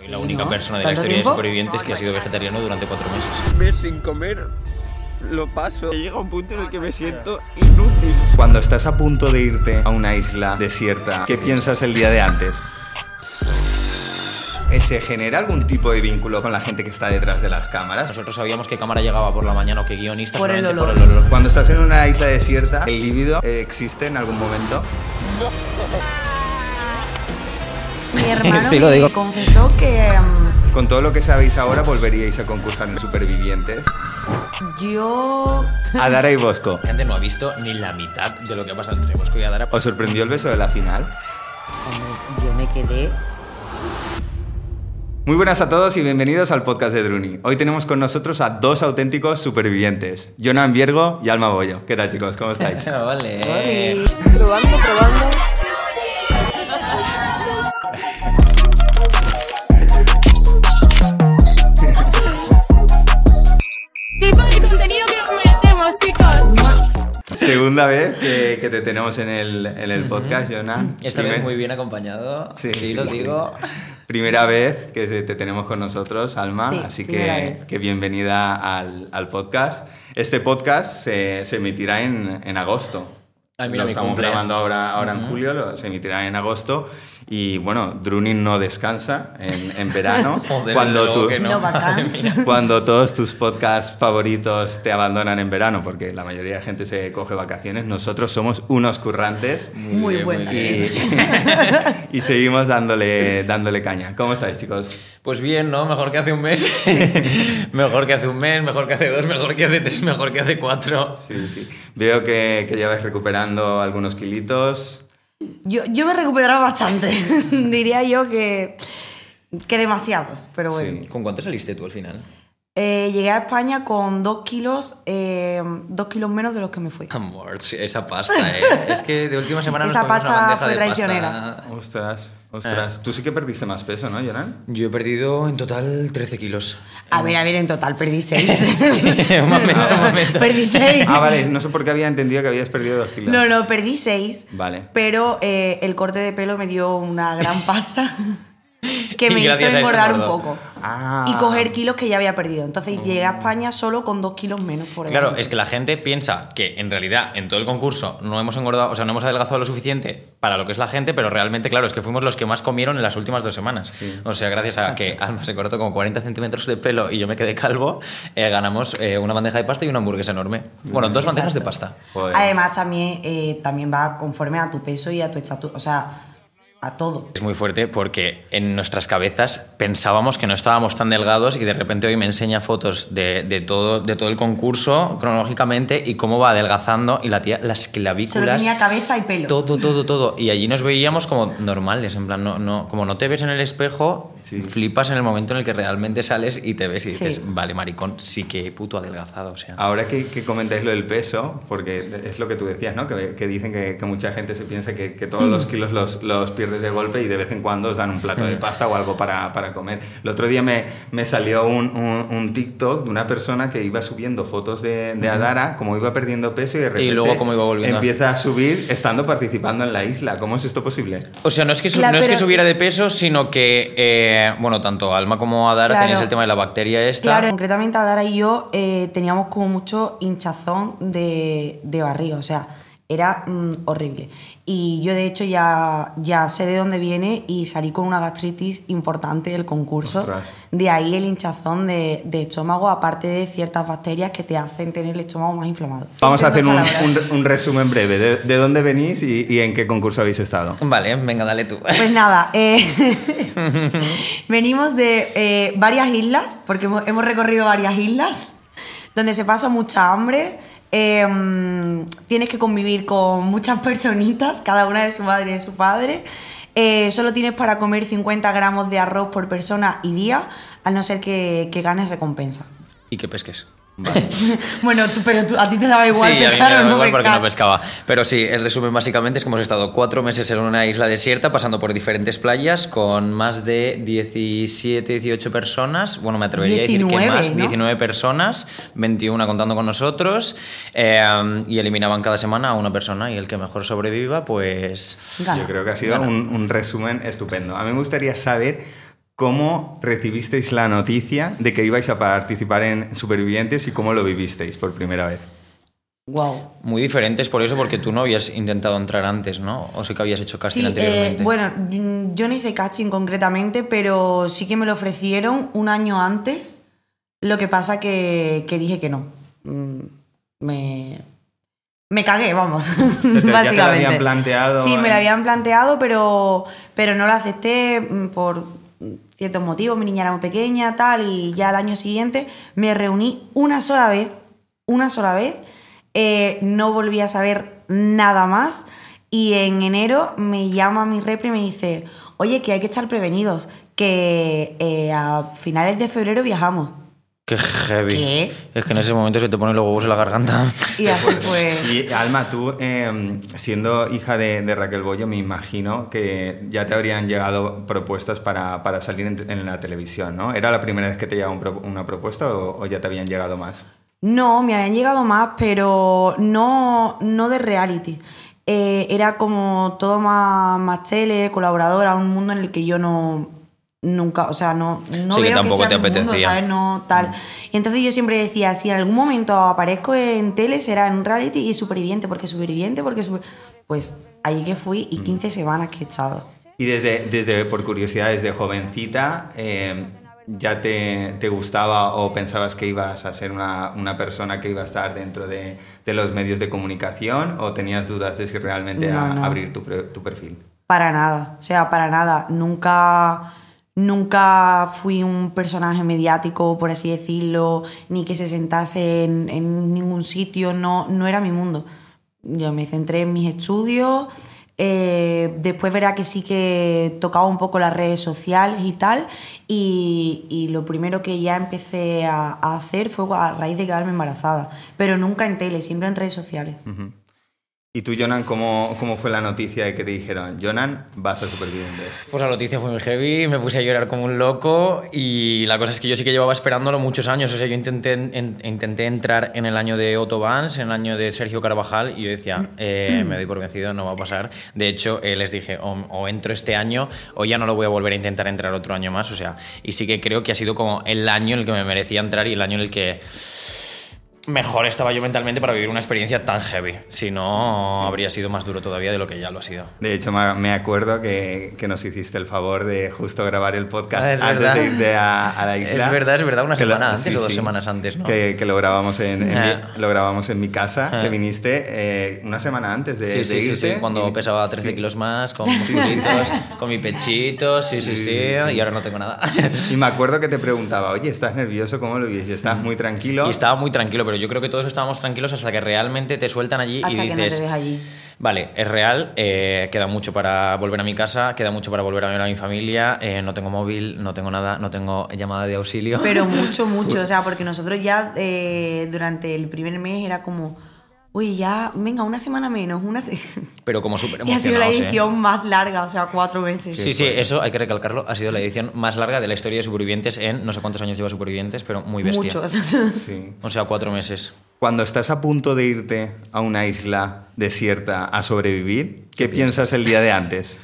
Soy la única ¿no? persona de la ¿Tanto historia tiempo? de supervivientes que ha sido vegetariano durante cuatro meses. mes sin comer lo paso. Llega un punto en el que me siento inútil. Cuando estás a punto de irte a una isla desierta, ¿qué piensas el día de antes? ¿Se genera algún tipo de vínculo con la gente que está detrás de las cámaras? Nosotros sabíamos qué cámara llegaba por la mañana o qué guionista Por el olor. por el olor. Cuando estás en una isla desierta, ¿el líbido existe en algún momento? Mi hermano Sí, lo me digo. confesó que mm, Con todo lo que sabéis ahora, ¿volveríais a concursar en Supervivientes? yo... Adara y Bosco, La gente no ha visto ni la mitad de lo que ha pasado entre Bosco y Adara. ¿os sorprendió el beso de la final? Hombre, yo me quedé... Muy buenas a todos y bienvenidos al podcast de Druni. Hoy tenemos con nosotros a dos auténticos supervivientes, Jonan Viergo y Alma Bollo. ¿Qué tal chicos? ¿Cómo estáis? vale. Probando, probando. Segunda vez que, que te tenemos en el, en el podcast, Jonan. Esta vez muy bien acompañado. Sí, Sí, sí, lo sí. digo. Primera vez que te tenemos con nosotros, Alma, Sí, así que, que bienvenida al, al podcast. Este podcast se, se emitirá en, en agosto. Ay, mira, lo estamos cumple. grabando ahora, ahora en julio, lo- se emitirá en agosto. Y bueno, Drunin no descansa en, en verano. Joder, cuando, tú- que No, cuando todos tus podcasts favoritos te abandonan en verano, porque la mayoría de gente se coge vacaciones, nosotros somos unos currantes Muy bien. y, y seguimos dándole, dándole caña. ¿Cómo estáis, chicos? Pues bien, ¿no? Mejor que hace un mes. mejor que hace un mes, mejor que hace dos, mejor que hace tres, mejor que hace cuatro. Sí, sí. Veo que, que ya vais recuperando algunos kilitos. Yo, yo me he recuperado bastante. Diría yo que, que demasiados, pero bueno. Sí. ¿Con cuánto saliste tú al final? Eh, llegué a España con dos kilos, eh, dos kilos menos de los que me fui. Amor, esa pasta, ¿eh? Es que de última semana nos Esa una pasta bandeja fue de pasta. traicionera. Ostras, ostras. Tú sí que perdiste más peso, ¿no, Jonan? Yo he perdido en total 13 kilos. A ver, a ver, en total perdí seis. un momento, un momento. perdí seis. Ah, vale. No sé por qué había entendido que habías perdido dos kilos. No, no, perdí seis. Vale. Pero eh, el corte de pelo me dio una gran pasta que me hizo engordar un poco. Ah. Y coger kilos que ya había perdido. Entonces llegué a España solo con dos kilos menos por Claro, ejemplo. es que la gente piensa que en realidad en todo el concurso no hemos engordado, o sea, no hemos adelgazado lo suficiente para lo que es la gente, pero realmente, claro, es que fuimos los que más comieron en las últimas dos semanas. O sea, gracias a que Alma se cortó como 40 centímetros de pelo y yo me quedé calvo, eh, ganamos eh, una bandeja de pasta y una hamburguesa enorme. Bueno, dos bandejas de pasta. Joder. Además, también, eh, también va conforme a tu peso y a tu estatura. O sea, a todo. Es muy fuerte porque en nuestras cabezas pensábamos que no estábamos tan delgados y de repente hoy me enseña fotos de, de todo, de todo el concurso cronológicamente y cómo va adelgazando y la tía, las clavículas... Solo tenía cabeza y pelo. Todo, todo, todo. Y allí nos veíamos como normales, en plan, no, no, como no te ves en el espejo, Sí. flipas en el momento en el que realmente sales y te ves y Sí. dices, vale, maricón, sí que puto adelgazado, o sea. Ahora que, que comentáis lo del peso, porque es lo que tú decías, ¿no? Que, que dicen que, que mucha gente se piensa que, que todos los kilos los, los pierdes de golpe y de vez en cuando os dan un plato de pasta o algo para, para comer. El otro día me, me salió un, un, un TikTok de una persona que iba subiendo fotos de, de Adara, como iba perdiendo peso y de repente luego cómo iba volviendo. empieza a subir estando participando en la isla. ¿Cómo es esto posible? O sea, no es que, su- Claro, no es que subiera de peso, sino que, eh, bueno, tanto Alma como Adara Claro. tenéis el tema de la bacteria esta. Claro, concretamente Adara y yo eh, teníamos como mucho hinchazón de, de barriga, o sea, era mm, horrible. Y yo de hecho ya, ya sé de dónde viene y salí con una gastritis importante del concurso. Ostras. De ahí el hinchazón de, de estómago, aparte de ciertas bacterias que te hacen tener el estómago más inflamado. Vamos a hacer un, un- un resumen breve. ¿De, de dónde venís y, y en qué concurso habéis estado? Vale, venga, dale tú. Pues nada, eh, venimos de eh, varias islas, porque hemos, hemos recorrido varias islas, donde se pasa mucha hambre. Eh, tienes que convivir con muchas personitas, cada una de su madre y de su padre. eh, solo tienes para comer 50 gramos de arroz por persona y día, a no ser que, que ganes recompensa. y que pesques. bueno, tú- pero tú- a ti te daba igual sí, a mí me pescar daba o no igual porque pescar. no pescaba. Pero sí, el resumen básicamente es que hemos estado cuatro meses en una isla desierta, pasando por diferentes playas, con más de 17, 18 personas. Bueno, me atrevería a decir 19, que más, ¿no? 19 personas, 21 contando con nosotros, eh, y eliminaban cada semana a una persona y el que mejor sobreviva, pues... Gana. Yo creo que ha sido un, un resumen estupendo. A mí me gustaría saber ¿Cómo recibisteis la noticia de que ibais a participar en Supervivientes y cómo lo vivisteis por primera vez? Wow. Muy diferentes por eso, porque tú no habías intentado entrar antes, ¿no? O sí que habías hecho casting Sí, anteriormente. eh, bueno, mm, yo no hice casting concretamente, pero sí que me lo ofrecieron un año antes. Lo que pasa que, que dije que no. Mm, Me, me cagué, vamos. sea, te- ya te lo básicamente. habían planteado Sí, me lo habían planteado, pero, pero no lo acepté mm, por ciertos motivos. Mi niña era muy pequeña, tal, y ya al año siguiente me reuní una sola vez, una sola vez. eh, no volví a saber nada más. Y en enero me llama mi repre y me dice, oye, que hay que estar prevenidos, que eh, a finales de febrero viajamos. Qué heavy. ¿Qué? Es que en ese momento se te ponen los huevos en la garganta. Y así fue. Y Alma, tú, eh, siendo hija de, de Raquel Bollo, me imagino que ya te habrían llegado propuestas para, para salir en, en la televisión, ¿no? ¿Era la primera vez que te llegaba un una propuesta o, o ya te habían llegado más? No, me habían llegado más, pero no, no de reality. Eh, era como todo más, más tele, colaboradora, un mundo en el que yo no nunca, o sea, no, no Sí, que veo tampoco sea te mundo, apetecía. ¿sabes? No, tal. Y entonces yo siempre decía, si en algún momento aparezco en tele, será en un reality y superviviente, porque superviviente, porque super- Pues ahí que fui y 15 semanas que he estado. Y desde, desde por curiosidad, desde jovencita, eh, ¿ya te, te gustaba o pensabas que ibas a ser una, una persona que iba a estar dentro de, de los medios de comunicación o tenías dudas de si realmente No, a- no. abrir tu, tu perfil? Para nada, o sea, para nada. Nunca, nunca fui un personaje mediático, por así decirlo, ni que se sentase en, ningún sitio, no, no era mi mundo. Yo me centré en mis estudios, eh, después verá que sí que tocaba un poco las redes sociales y tal, y, lo primero que ya empecé a, hacer fue a raíz de quedarme embarazada, pero nunca en tele, siempre en redes sociales. ¿Y tú, Jonan, cómo, cómo fue la noticia de que te dijeron, Jonan, vas a Supervivientes? Pues la noticia fue muy heavy, me puse a llorar como un loco y la cosa es que yo sí que llevaba esperándolo muchos años. O sea, yo intenté, en- intenté entrar en el año de Otto Vance, en el año de Sergio Carvajal y yo decía, eh, me doy por vencido, no va a pasar. De hecho, eh, les dije, o, o entro este año o ya no lo voy a volver a intentar entrar otro año más. O sea, y sí que creo que ha sido como el año en el que me merecía entrar y el año en el que mejor estaba yo mentalmente para vivir una experiencia tan heavy. Si no, habría sido más duro todavía de lo que ya lo ha sido. De hecho, me acuerdo que, que nos hiciste el favor de justo grabar el podcast Ah, es antes verdad. de irte a, a la isla. Es verdad, es verdad, una Que lo- semana antes sí, o dos sí. semanas antes, ¿no? Que, que lo grabamos en, en Ah. mi, lo grabamos en mi casa, Ah. que viniste eh, una semana antes de, Sí, de sí, sí, irte. sí, cuando y- pesaba 13 sí. kilos más, con musculitos, con mi pechito, sí, sí, Sí, sí, sí. y ahora no tengo nada. Y me acuerdo que te preguntaba, oye, ¿estás nervioso? ¿Cómo lo vives? ¿Estás muy tranquilo? Y estaba muy tranquilo, pero yo creo que todos estábamos tranquilos hasta que realmente te sueltan allí Hasta y que no te dices, ves allí. vale, es real, eh, queda mucho para volver a mi casa, queda mucho para volver a ver a mi familia, eh, no tengo móvil, no tengo nada, no tengo llamada de auxilio. Pero mucho, mucho. O sea, porque nosotros ya eh, durante el primer mes era como, uy, ya, venga, una semana menos, una se-". Pero como súper Y ha sido la ¿eh? edición más larga, o sea, cuatro meses. Sí, sí, eso hay que recalcarlo. Ha sido la edición más larga de la historia de Supervivientes en no sé cuántos años lleva Supervivientes, pero muy bestia. Muchos. Sí. O sea, cuatro meses. Cuando estás a punto de irte a una isla desierta a sobrevivir, ¿qué piensas el día de antes?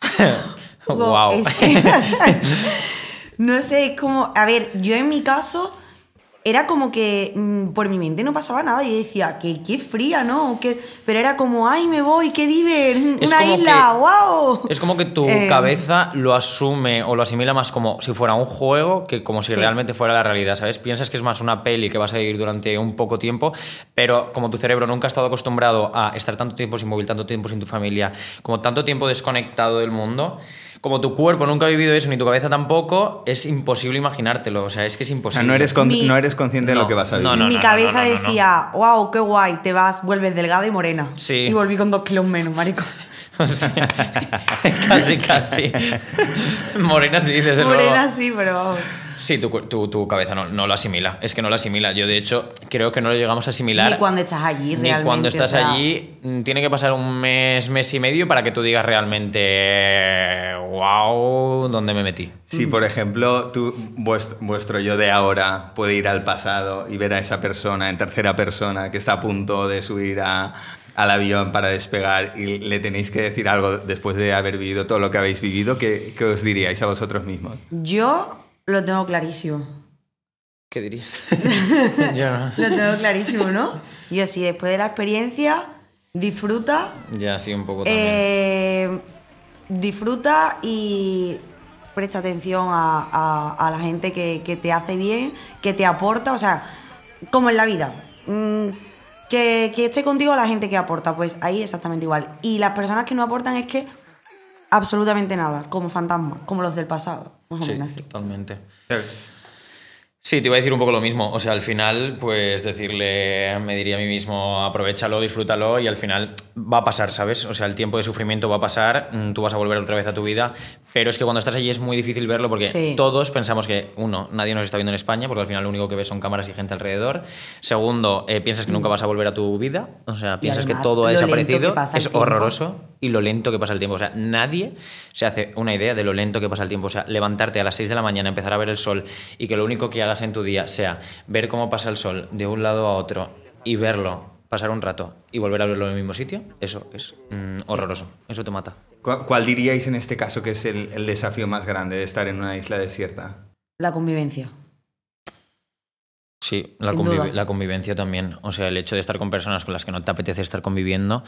wow. Es que- no sé, es como, a ver, yo en mi caso era como que mm, por mi mente no pasaba nada y decía, que qué fría, ¿no? Que, pero era como, ay, me voy, qué diver, Es una isla, que- wow. Es como que tu Eh, cabeza lo asume o lo asimila más como si fuera un juego que como si Sí. realmente fuera la realidad, ¿sabes? Piensas que es más una peli que vas a vivir durante un poco tiempo, pero como tu cerebro nunca ha estado acostumbrado a estar tanto tiempo sin móvil, tanto tiempo sin tu familia, como tanto tiempo desconectado del mundo, como tu cuerpo nunca ha vivido eso, ni tu cabeza tampoco, es imposible imaginártelo. O sea, es que es imposible. sea, no eres, con- Mi- no eres consciente de No, lo que vas a vivir. no, no, mi no, cabeza no, no, no. decía, wow, qué guay, te vas, vuelves delgada y morena. Sí. Y volví con dos kilos menos, marico. O sea, casi, casi. Morena sí, desde luego. Morena sí, pero vamos. Sí, tu, tu, tu cabeza no, no lo asimila. Es que no lo asimila. Yo, de hecho, creo que no lo llegamos a asimilar. Ni cuando estás allí, Ni realmente. cuando o estás sea, allí, mm, tiene que pasar un mes, mes y medio para que tú digas realmente, wow, ¿dónde me metí? Si, por ejemplo, tú, vuestro, vuestro yo de ahora puede ir al pasado y ver a esa persona en tercera persona que está a punto de subir a, al avión para despegar y le tenéis que decir algo después de haber vivido todo lo que habéis vivido, ¿qué, qué os diríais a vosotros mismos? Yo lo tengo clarísimo. ¿Qué dirías? Yo no. Lo tengo clarísimo, ¿no? Yo sí, después de la experiencia, disfruta, Ya, sí, un poco también. eh, disfruta y presta atención a, a- a la gente que, que te hace bien, que te aporta, o sea, como en la vida. Mm, que, que esté contigo la gente que aporta, pues ahí exactamente igual. Y las personas que no aportan es que absolutamente nada, como fantasmas, como los del pasado, más o menos así. totalmente. Sí, te iba a decir un poco lo mismo. O sea, al final, pues decirle, me diría a mí mismo, aprovechalo, disfrútalo y al final va a pasar, ¿sabes? O sea, el tiempo de sufrimiento va a pasar, mm, tú vas a volver otra vez a tu vida, pero es que cuando estás allí es muy difícil verlo porque Sí. todos pensamos que, uno, nadie nos está viendo en España porque al final lo único que ves son cámaras y gente alrededor. Segundo, eh, piensas que nunca vas a volver a tu vida, o sea, piensas además, que todo ha desaparecido, es horroroso y lo lento que pasa el tiempo. O sea, nadie se hace una idea de lo lento que pasa el tiempo. O sea, levantarte a las 6 de la mañana, empezar a ver el sol y que lo único que hagas en tu día sea ver cómo pasa el sol de un lado a otro y verlo, pasar un rato y volver a verlo en el mismo sitio, eso es mm, horroroso. Eso te mata. ¿Cu- ¿Cuál diríais en este caso que es el, el desafío más grande de estar en una isla desierta? La convivencia. Sí, la, Sin conviv- duda. la convivencia también. O sea, el hecho de estar con personas con las que no te apetece estar conviviendo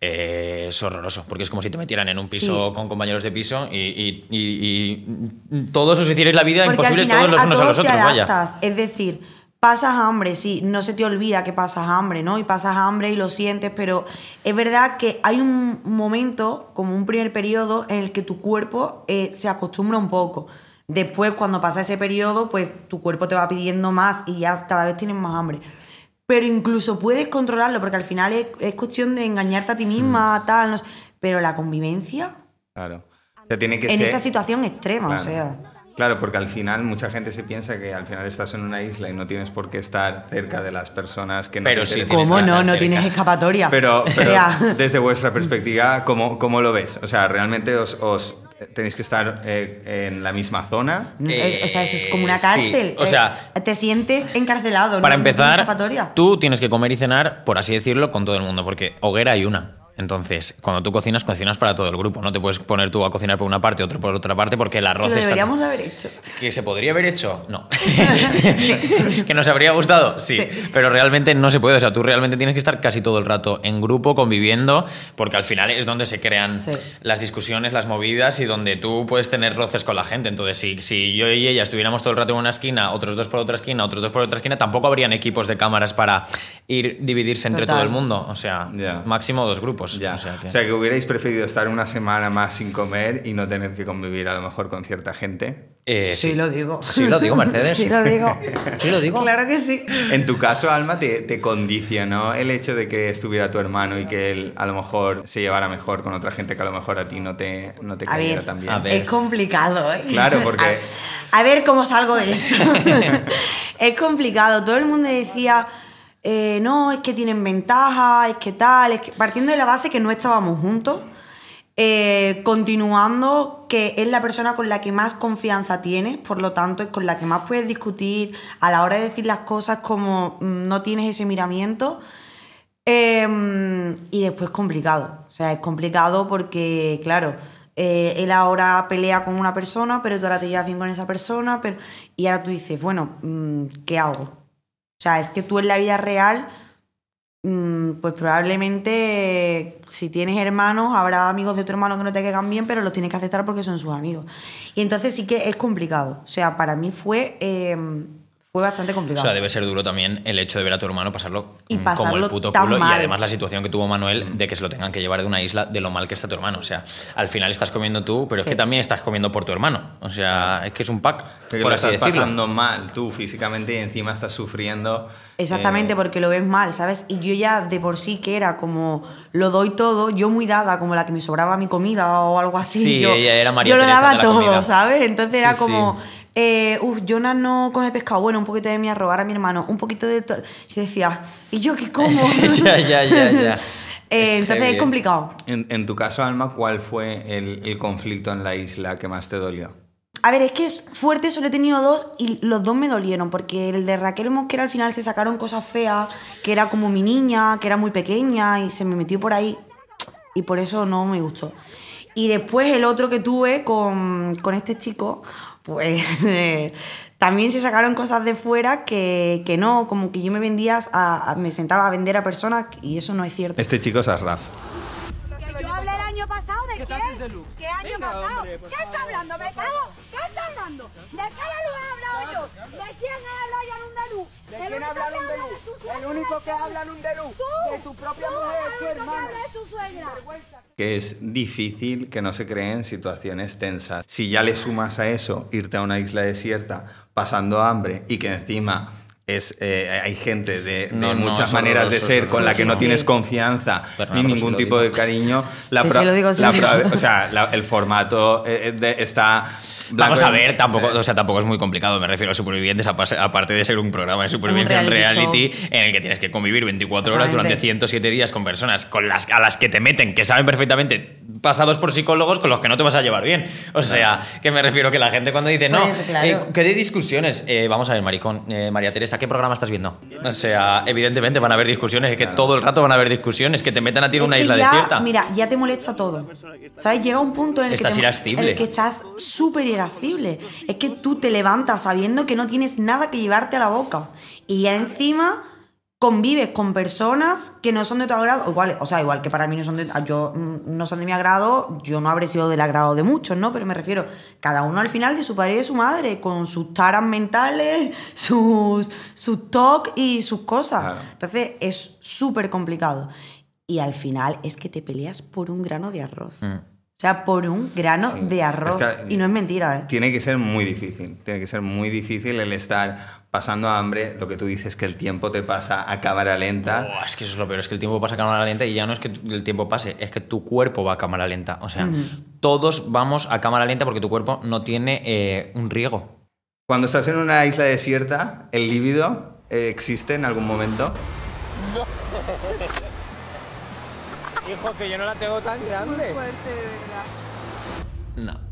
eh, es horroroso. Porque es como si te metieran en un piso Sí. con compañeros de piso y, y- y- y todos os hicierais la vida Porque imposible al final todos los a unos a todos los te otros. Vaya. Es decir, pasas hambre, sí, no se te olvida que pasas hambre, ¿no? Y pasas hambre y lo sientes, pero es verdad que hay un momento, como un primer periodo, en el que tu cuerpo eh, se acostumbra un poco. Después, cuando pasa ese periodo, pues tu cuerpo te va pidiendo más y ya cada vez tienes más hambre. Pero incluso puedes controlarlo, porque al final es, es cuestión de engañarte a ti misma, tal, no sé. Pero la convivencia, Claro. O sea, tiene que en ser... esa situación extrema, Claro. o sea. Claro, porque al final mucha gente se piensa que al final estás en una isla y no tienes por qué estar cerca de las personas que no Pero te sí ¿Cómo no? No cerca. tienes escapatoria. Pero, o pero sea, desde vuestra perspectiva, ¿cómo, cómo lo ves? O sea, ¿realmente os, os tenéis que estar eh, en la misma zona? eh, o sea, eso es como una sí, cárcel. o sea, Eh, te sientes encarcelado. Para no- empezar, escapatoria. tú tienes que comer y cenar, por así decirlo, con todo el mundo, porque hoguera hay una. Entonces, cuando tú cocinas, cocinas para todo el grupo. No te puedes poner tú a cocinar por una parte, otro por otra parte, porque el Que arroz lo está... deberíamos de haber hecho. ¿Que se podría haber hecho? No. ¿Que nos habría gustado? Sí. Pero realmente no se puede. O sea, tú realmente tienes que estar casi todo el rato en grupo, conviviendo, porque al final es donde se crean Sí. las discusiones, las movidas y donde tú puedes tener roces con la gente. Entonces, si, si yo y ella estuviéramos todo el rato en una esquina, otros dos por otra esquina, otros dos por otra esquina, tampoco habrían equipos de cámaras para ir dividirse entre Total. todo el mundo. O sea, máximo dos grupos. Ya. O sea que- hubierais preferido estar una semana más sin comer y no tener que convivir a lo mejor con cierta gente. Eh, sí, lo digo. Sí lo digo, Mercedes. sí lo digo. Sí lo digo. Claro que sí. En tu caso, Alma, te, te condicionó el hecho de que estuviera tu hermano y que él a lo mejor se llevara mejor con otra gente que a lo mejor a ti no te, no te A cayera ver, tan bien. a ver. es complicado, ¿eh? Claro, porque- A, a ver cómo salgo de esto. es complicado. Todo el mundo decía, eh, no, es que tienen ventaja, es que tal, es que... Partiendo de la base que no estábamos juntos, eh, continuando que es la persona con la que más confianza tienes, por lo tanto es con la que más puedes discutir a la hora de decir las cosas como mm, no tienes ese miramiento. Eh, y después complicado. O sea, es complicado porque, claro, eh, él ahora pelea con una persona, pero tú ahora te llevas bien con esa persona, pero... y ahora tú dices, bueno, mm, ¿qué hago? O sea, es que tú en la vida real, mm, pues probablemente si tienes hermanos, habrá amigos de tu hermano que no te caigan bien, pero los tienes que aceptar porque son sus amigos. Y entonces sí que es complicado. O sea, para mí fue, eh, fue bastante O complicado. sea, debe ser duro también el hecho de ver a tu hermano pasarlo Y mm, como pasarlo el puto tan culo y mal. además la situación que tuvo Manuel de que se lo tengan que llevar de una isla de lo mal que está tu hermano. O sea, al final estás comiendo tú, pero es Sí. que también estás comiendo por tu hermano. O sea, es que es un pack, por lo así estás decirlo. pasando mal tú físicamente y encima estás sufriendo. Exactamente, eh, porque lo ves mal, ¿sabes? Y yo ya de por sí que era como lo doy todo, yo muy dada, como la que me sobraba mi comida o algo así. Sí, yo, ella era María Yo lo daba todo, comida. ¿sabes? Entonces Sí, era sí. Eh, uff, Jonas no come pescado, bueno, un poquito de mi arroz, ahora mi hermano, un poquito de todo. Yo decía, ¿y yo qué como? ya, ya, ya, ya. Eh, Es entonces heavy, es ¿eh? complicado. En, en tu caso, Alma, ¿cuál fue el, el conflicto en la isla que más te dolió? A ver, es que es fuerte, solo he tenido dos y los dos me dolieron, porque el de Raquel Mosquera al final se sacaron cosas feas, que era como mi niña, que era muy pequeña y se me metió por ahí y por eso no me gustó. Y después el otro que tuve con, con este chico, pues eh, también se sacaron cosas de fuera que, que no, como que yo me vendía, a- a- me sentaba a vender a personas y eso no es cierto. Este chico es Asraf. Que yo hablé el año pasado de quién? ¿Qué año pasado? ¿Qué está hablando? ¿Me cago? ¿Qué está hablando? ¿De qué luz he hablado yo? ¿De quién he hablado yo en un de? ¿De quién habla Lundelu? El único que habla Lundelu. De tu propia mujer, tu hermana. tu suegra. Que es difícil que no se creen situaciones tensas. Si ya le sumas a eso irte a una isla desierta pasando hambre y que encima es, eh, hay gente de, de No, no, muchas maneras de ser con la que no Sí, tienes confianza Pero ni no, ningún lo tipo digo. de cariño, la Sí, pro- sí lo digo, sí la lo digo. pro- o sea, la- el formato eh, de- está... Vamos a ver, tampoco, o sea, tampoco es muy complicado, me refiero a supervivientes, aparte de ser un programa de supervivencia en reality reality en el que tienes que convivir 24 horas durante 107 días con personas con las, a las que te meten, que saben perfectamente, pasados por psicólogos, con los que no te vas a llevar bien. O sea, que me refiero que la gente cuando dice, no, claro. eh, que de discusiones, Eh, vamos a ver, maricón, eh, María Teresa, ¿qué programa estás viendo? O sea, evidentemente van a haber discusiones, es que todo el rato van a haber discusiones, que te metan a ti en una que isla ya, desierta. Mira, ya te molesta todo. ¿Sabes? Llega un punto en el Estás que te, irascible. en el que estás súper irascible. Es que tú te levantas sabiendo que no tienes nada que llevarte a la boca. Y ya encima convives con personas que no son de tu agrado. Igual, o sea, igual que para mí no son de, yo, mm, no son de mi agrado, yo no habré sido del agrado de muchos, ¿no? Pero me refiero, cada uno al final de su padre y de su madre, con sus taras mentales, sus, sus TOC y sus cosas. Claro. Entonces es súper complicado. Y al final es que te peleas por un grano de arroz. O sea, por un grano Sí. de arroz. Es que- y no es mentira, ¿eh? Tiene que ser muy difícil, tiene que ser muy difícil el estar pasando hambre, lo que tú dices que el tiempo te pasa a cámara lenta. Oh, es que eso es lo peor, es que el tiempo pasa a cámara lenta y ya no es que el tiempo pase, es que tu cuerpo va a cámara lenta. O sea, todos vamos a cámara lenta porque tu cuerpo no tiene eh, un riego. Cuando estás en una isla desierta, ¿el líbido eh, existe en algún momento? Hijo, que yo no la tengo tan grande. No.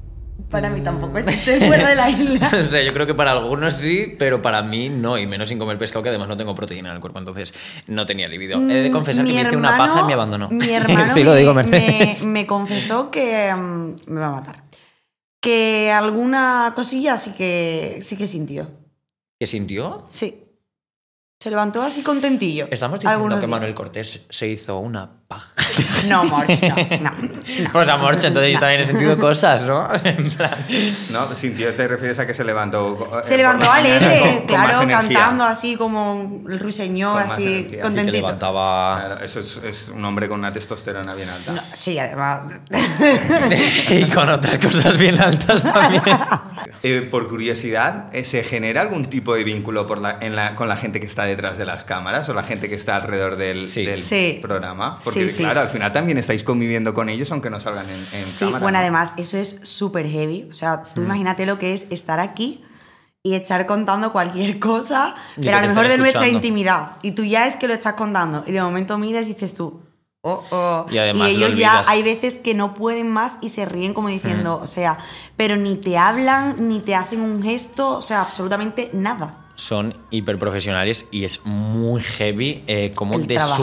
Para mí tampoco estoy fuera de la isla. o sea, yo creo que para algunos sí, pero para mí no, y menos sin comer pescado, que además no tengo proteína en el cuerpo, entonces no tenía libido. He de confesar que Mi me hice una hermano- paja y me abandonó. Mi hermano sí, me, lo digo, me, Mercedes. me confesó que mm, me va a matar. Que alguna cosilla sí que, sí que sintió. ¿Qué sintió? Sí. Se levantó así contentillo. Estamos diciendo que días. Manuel Cortés se hizo una paja. No, Morch, no, no, no. Pues a Morcha, entonces yo también he sentido cosas, ¿no? En plan, ¿No? Sintió, te refieres a que se levantó. eh, Se levantó alegre, con claro, cantando así como el ruiseñor, Con así energía. Que contentito. levantaba... Claro, eso es, es un hombre con una testosterona bien alta. No, sí, además. y con otras cosas bien altas también. Eh, por curiosidad, eh, ¿se genera algún tipo de vínculo por la- en la- con la gente que está detrás de las cámaras o la gente que está alrededor del, Sí. del Sí. programa? Porque, Sí. claro, al final también estáis conviviendo con ellos aunque no salgan en, en Sí, cámara. bueno, ¿no? además, eso es súper heavy. O sea, Mm. tú imagínate lo que es estar aquí y estar contando cualquier cosa, Y pero a lo mejor de nuestra intimidad. Y tú ya es que lo estás contando. Y de momento miras y dices tú, oh, oh. Y además lo ellos ya hay veces que no pueden más y se ríen como Mm. diciendo, o sea, pero ni te hablan, ni te hacen un gesto, o sea, absolutamente nada. son hiperprofesionales y es muy heavy eh, cómo El trabajazo.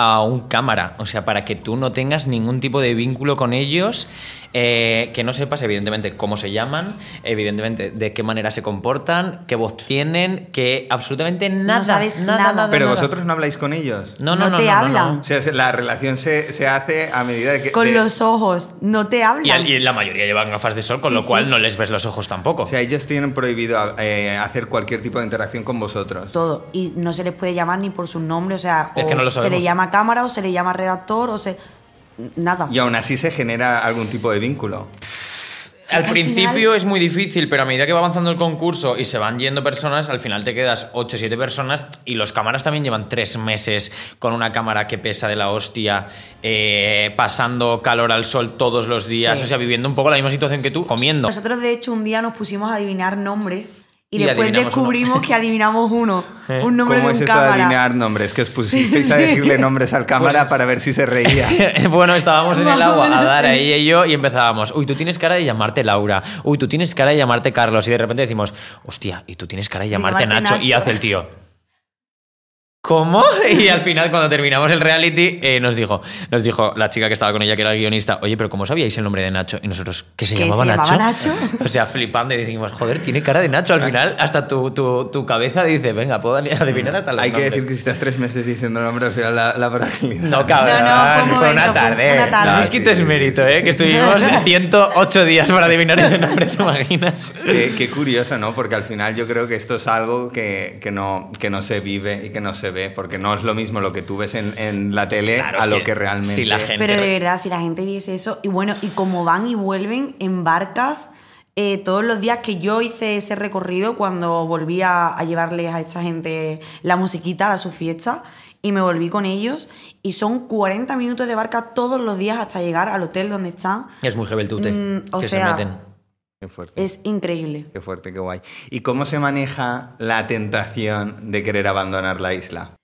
A un cámara. O sea, para que tú no tengas ningún tipo de vínculo con ellos, eh, que no sepas, evidentemente, cómo se llaman, evidentemente, de qué manera se comportan, qué voz tienen, que absolutamente nada. sabes nada, nada. nada, Pero nada. vosotros no habláis con ellos. no, no, no no, te no, no, hablan. no. O sea, se- la relación se, se hace a medida de que... Con de- los ojos, no te hablan. Y, la mayoría llevan gafas de sol, con Sí, lo cual sí. no les ves los ojos tampoco. O sea, ellos tienen prohibido eh, hacer cualquier tipo de interacción con vosotros. todo y no se les puede llamar ni por su nombre, o sea, Es o que no lo se le llama cámara o se le llama redactor o se nada. Y aún así se genera algún tipo de vínculo. Al al principio final- es muy difícil, pero a medida que va avanzando el concurso y se van yendo personas, al final te quedas 8 o 7 personas y los cámaras también llevan 3 meses con una cámara que pesa de la hostia, eh, pasando calor al sol todos los días, Sí. o sea, viviendo un poco la misma situación que tú, comiendo. Nosotros de hecho un día nos pusimos a adivinar nombres Y, Y después descubrimos que adivinamos uno, ¿Eh? un nombre ¿Cómo de es un esto de adivinar nombres? Que os pusisteis Sí, a decirle nombres al cámara Pues- para ver si se reía. bueno, estábamos en el agua, Adara, sí. ella y yo, y empezábamos, uy, tú tienes cara de llamarte Laura, uy, tú tienes cara de llamarte Carlos, y de repente decimos, hostia, y tú tienes cara de llamarte, llamarte Nacho, y Nacho. hace el tío. ¿Cómo? Y al final, cuando terminamos el reality, eh, nos dijo, nos dijo la chica que estaba con ella, que era guionista, oye, pero ¿cómo sabíais el nombre de Nacho? Y nosotros, ¿que se ¿Que llamaba se Nacho? llamaba Nacho? O sea, flipando y decimos, joder, tiene cara de Nacho. Al final, hasta tu, tu, tu cabeza dice, venga, puedo adivinar hasta los Hay que nombres". decir que si estás tres meses diciendo nombres, al final la, la probabilidad. No, cabrón. No, no, fue un momento, una fue- tarde. fue una tarde. No, es que Sí, te es sí, mérito, sí. ¿eh? Que estuvimos 108 días para adivinar ese nombre, ¿te imaginas? Qué, qué curioso, ¿no? Porque al final yo creo que esto es algo que, que no, que no se vive y que no se ve, porque no es lo mismo lo que tú ves en, en la tele Claro, a lo que que, realmente... si la gente- Pero de verdad, si la gente viese eso, y bueno, y como van y vuelven en barcas eh, todos los días que yo hice ese recorrido cuando volví a, a llevarles a esta gente la musiquita a su fiesta y me volví con ellos y son 40 minutos de barca todos los días hasta llegar al hotel donde están. Es muy heavy el tute. Mm, o que sea, se meten. Qué fuerte. Es increíble. Qué fuerte, qué guay. ¿Y cómo se maneja la tentación de querer abandonar la isla?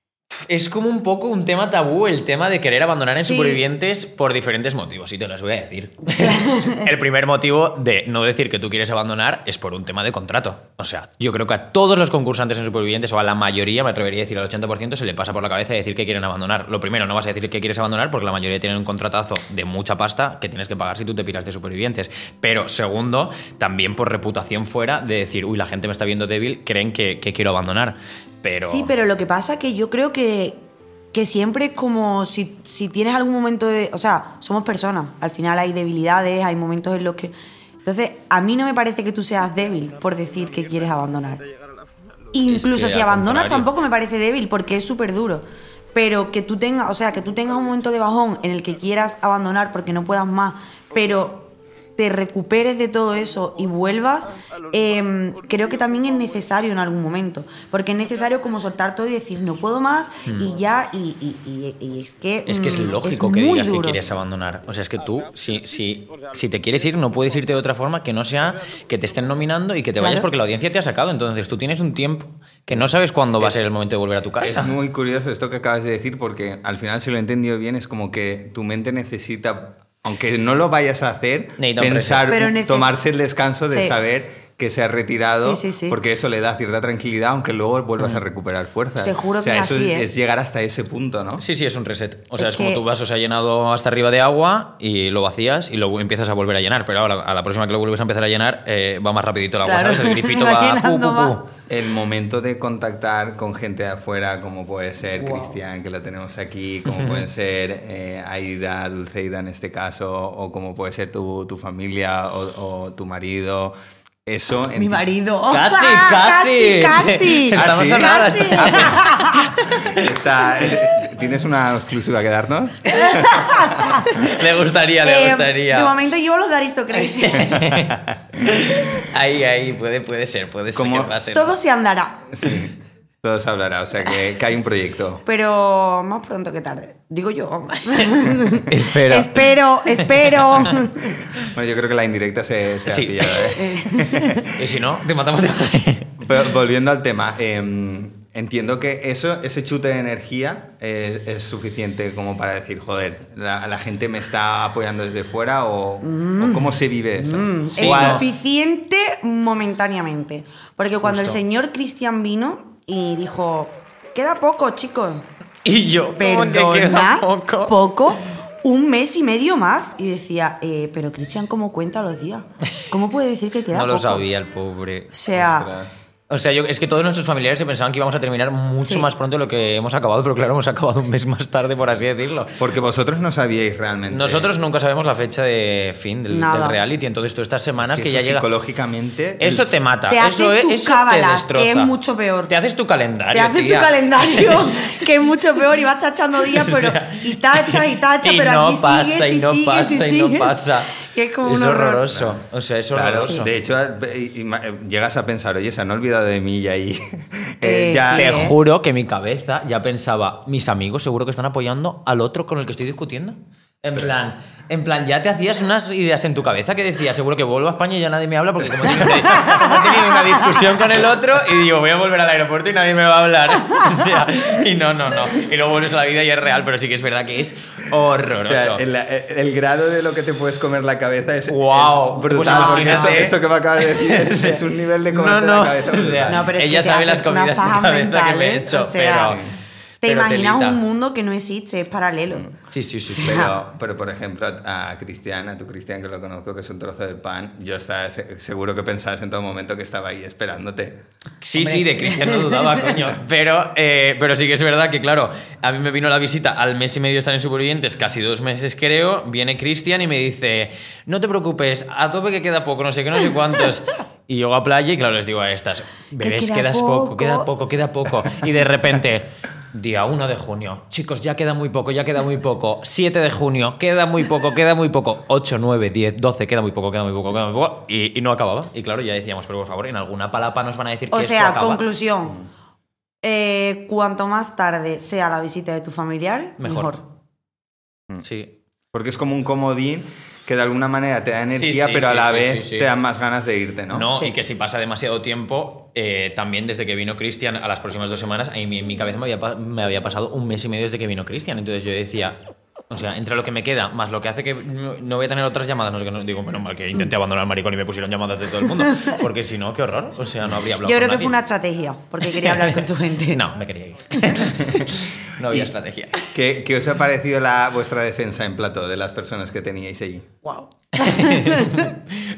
Es como un poco un tema tabú el tema de querer abandonar en Sí. supervivientes por diferentes motivos, y te los voy a decir. el primer motivo de no decir que tú quieres abandonar es por un tema de contrato. O sea, yo creo que a todos los concursantes en supervivientes, o a la mayoría, me atrevería a decir al 80%, se le pasa por la cabeza decir que quieren abandonar. Lo primero, no vas a decir que quieres abandonar porque la mayoría tienen un contratazo de mucha pasta que tienes que pagar si tú te piras de supervivientes. Pero segundo, también por reputación fuera de decir, uy, la gente me está viendo débil, creen que, que quiero abandonar. Pero... Sí, pero lo que pasa que yo creo que, que siempre es como si, si tienes algún momento de... O sea, somos personas. Al final hay debilidades, hay momentos en los que... Entonces, a mí no me parece que tú seas débil por decir que quieres abandonar. Incluso que si abandonas contrario. tampoco me parece débil porque es súper duro. Pero que tú tengas, o sea, que tú tengas un momento de bajón en el que quieras abandonar porque no puedas más, pero te recuperes de todo eso y vuelvas, eh, creo que también es necesario en algún momento. Porque es necesario como soltar todo y decir, no puedo más y ya, y, y- y- y es que... Es que es mm, lógico que digas que duro. quieres abandonar. O sea, es que tú, si, si, si te quieres ir, no puedes irte de otra forma que no sea que te estén nominando y que te vayas Claro. porque la audiencia te ha sacado. Entonces tú tienes un tiempo que no sabes cuándo va a ser el momento de volver a tu casa. Es muy curioso esto que acabas de decir porque al final, si lo he entendido bien, es como que tu mente necesita, aunque no lo vayas a hacer, pensar, tomarse el descanso de Sí. saber que se ha retirado, Sí, sí, sí. porque eso le da cierta tranquilidad, aunque luego vuelvas a recuperar fuerzas. Te juro O sea, que eso así, ¿eh? es llegar hasta ese punto, ¿no? Sí, sí, es un reset. O sea, es, Es como que- tu vaso se ha llenado hasta arriba de agua y lo vacías y luego empiezas a volver a llenar. Pero ahora, a la próxima que lo vuelves a empezar a llenar, eh, va más rapidito el agua, Claro, ¿sabes? El grifito va pu, pu, pu. El momento de contactar con gente de afuera, como puede ser Cristian, que lo tenemos aquí, como pueden ser eh, Aida, Dulceida en este caso, o como puede ser tu, tu familia o, o tu marido. Eso. en Mi marido. Casi, ¡Ah! casi. Casi, casi. Estamos ¿Ah, sí? a nada. Casi. Está- eh, ¿Tienes una exclusiva que darnos? Le gustaría, le Eh, gustaría. de momento llevo los de Aristocracy. Ahí, ahí, puede, puede ser, puede ser que pase. Todo se andará. Sí. Todo se hablará, o sea que, que hay un proyecto. Pero más pronto que tarde. Digo yo. Espero. espero, espero. Bueno, yo creo que la indirecta se, se Sí. ha pillado. ¿eh? Y si no, te matamos de Pero volviendo al tema, eh, entiendo que eso, ese chute de energía eh, es suficiente como para decir, joder, la, la gente me está apoyando desde fuera o, o cómo se vive eso. Es O a- suficiente momentáneamente. Porque cuando el señor Cristian vino y dijo, queda poco, chicos. Y yo, ¿cómo que queda Perdona, poco? poco, un mes y medio más. Y decía, eh, pero Cristian, ¿cómo cuenta los días? ¿Cómo puede decir que queda No lo poco? sabía el pobre. O sea, O sea, yo, es que todos nuestros familiares se pensaban que íbamos a terminar mucho Sí. más pronto de lo que hemos acabado, pero claro, hemos acabado un mes más tarde, por así decirlo. Porque vosotros no sabíais realmente. Nosotros nunca sabemos la fecha de fin del, del reality, entonces tú estas semanas que, que, ya llega... psicológicamente. Eso el- te mata. Te eso haces es- te cábalas, que es mucho peor. Te haces tu calendario. te haces tu calendario, que es mucho peor, y vas tachando días, O pero. sea, y tacha, y tacha, y pero no aquí pasa, sigues, y y no sigues, pasa, y y sigues. no pasa. Que es como es un horror. horroroso. O sea, es Claro, horroroso. de hecho, eh, ima- eh, llegas a pensar, oye, se han olvidado de mí y ahí. Eh, ya, sí. Te Eh. juro que mi cabeza ya pensaba, mis amigos seguro que están apoyando al otro con el que estoy discutiendo. En plan, en plan, ya te hacías unas ideas en tu cabeza que decías, seguro que vuelvo a España y ya nadie me habla porque como he tenido, como he tenido una discusión con el otro y digo, voy a volver al aeropuerto y nadie me va a hablar. O sea, y no, no, no. Y luego vuelves a la vida y es real, pero sí que es verdad que es O horroroso. sea, el, el grado de lo que te puedes comer la cabeza es, Guau, es brutal. pues porque esto, imagínate. esto que me acabas de decir es, es un nivel de comer No, no, la cabeza. o sea. No, pero es Ella que sabe las comidas de cabeza que me he hecho, o sea, pero... Te pero imaginas telita. un mundo que no existe, es paralelo. Sí, sí, sí. sí. Pero, pero, por ejemplo, a Cristian, a tu Cristian, que lo conozco, que es un trozo de pan, yo estaba se- seguro que pensabas en todo momento que estaba ahí esperándote. Sí, sí, de Cristian no dudaba, coño. Pero, eh, pero sí que es verdad que, claro, a mí me vino la visita al mes y medio de estar en Supervivientes, casi dos meses creo, viene Cristian y me dice, no te preocupes, a tope que queda poco, no sé qué, no sé cuántos. Y llego a playa y claro, les digo a estas, bebés, queda quedas poco, poco". queda poco, queda poco. Y de repente... Día 1 de junio. Chicos, ya queda muy poco, ya queda muy poco. 7 de junio, queda muy poco, queda muy poco. 8, 9, 10, 12, queda muy poco, queda muy poco, queda muy poco. Y, y no acababa. Y claro, ya decíamos, pero por favor, en alguna palapa nos van a decir que O esto sea, acaba. conclusión. Eh, cuanto más tarde sea la visita de tus familiares, Mejor. mejor. Sí. Porque es como un comodín que de alguna manera te da energía, sí, pero a la sí, vez sí, sí. te dan más ganas de irte, ¿no? No, Sí. y que si pasa demasiado tiempo, eh, también desde que vino Cristian a las próximas dos semanas, en mi, en mi cabeza me había, me había pasado un mes y medio desde que vino Cristian. Entonces yo decía, o sea, entre lo que me queda, más lo que hace que no, voy a tener otras llamadas, no sé qué, no, digo, menos mal que intenté abandonar al maricón y me pusieron llamadas de todo el mundo, porque si no, qué horror. O sea, no habría hablado Yo con creo que nadie. fue una estrategia, porque quería hablar con su gente. No, me quería ir. no había estrategia. ¿Qué, qué os ha parecido la, vuestra defensa en plató de las personas que teníais allí? Wow.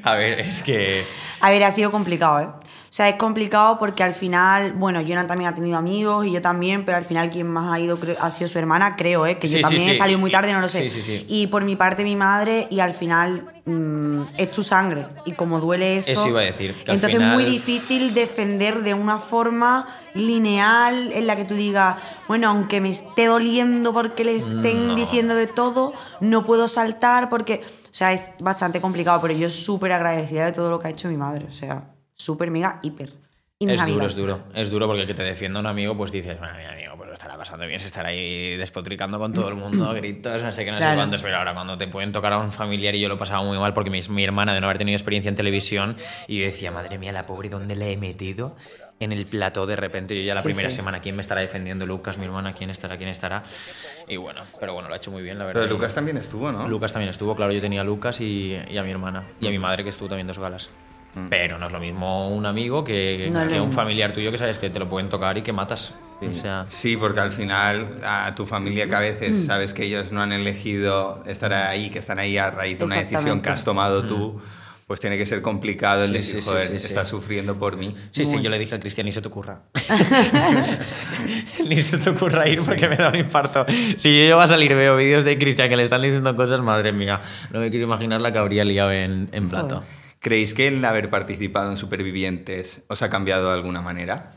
A ver, es que... A ver, ha sido complicado, ¿eh? O sea, es complicado porque al final, bueno, Jonan también ha tenido amigos y yo también, pero al final quien más ha ido ha sido su hermana, creo, ¿eh? Que Sí, yo también sí. he salido muy tarde, no lo sé. Sí, sí, sí. Y por mi parte mi madre y al final mm, es tu sangre y como duele eso... Eso iba a decir, que entonces es muy difícil defender de una forma lineal en la que tú digas, bueno, aunque me esté doliendo porque le estén No. diciendo de todo, no puedo saltar porque... O sea, es bastante complicado, pero yo súper agradecida de todo lo que ha hecho mi madre. O sea, súper, mega, hiper. Y Es duro, es duro. Es duro porque el que te defienda un amigo, pues dices, bueno, mi amigo, pues lo estará pasando bien, se estará ahí despotricando con todo el mundo, gritos, no sé qué, no sé Claro. cuántos. Pero ahora cuando te pueden tocar a un familiar y yo lo pasaba muy mal porque mi, mi hermana de no haber tenido experiencia en televisión y yo decía, madre mía, la pobre, ¿dónde le he metido? En el plató de repente, yo ya la Sí, primera sí. semana, ¿quién me estará defendiendo? Lucas, mi hermana, ¿quién estará? ¿Quién estará? Y bueno, pero bueno, lo ha hecho muy bien, la verdad. Pero Lucas también estuvo, ¿no? Lucas también estuvo, claro, yo tenía a Lucas y, y a mi hermana. Y a mi madre que estuvo también dos galas. Pero no es lo mismo un amigo que, No que un familiar tuyo que sabes que te lo pueden tocar y que matas. O sea, Sí, porque al final a tu familia que a Mm. veces sabes que ellos no han elegido estar ahí, que están ahí a raíz de una decisión que has tomado tú, pues tiene que ser complicado el Sí, decir, sí, sí, joder, sí, sí. estás sufriendo por mí. sí, sí, Muy. yo le dije a Cristian, ni se te ocurra. ni se te ocurra ir porque me da un infarto. Si yo llego a salir veo vídeos de Cristian que le están diciendo cosas, madre mía, no me quiero imaginar la que habría liado en, en plato. ¿Creéis que el haber participado en Supervivientes os ha cambiado de alguna manera?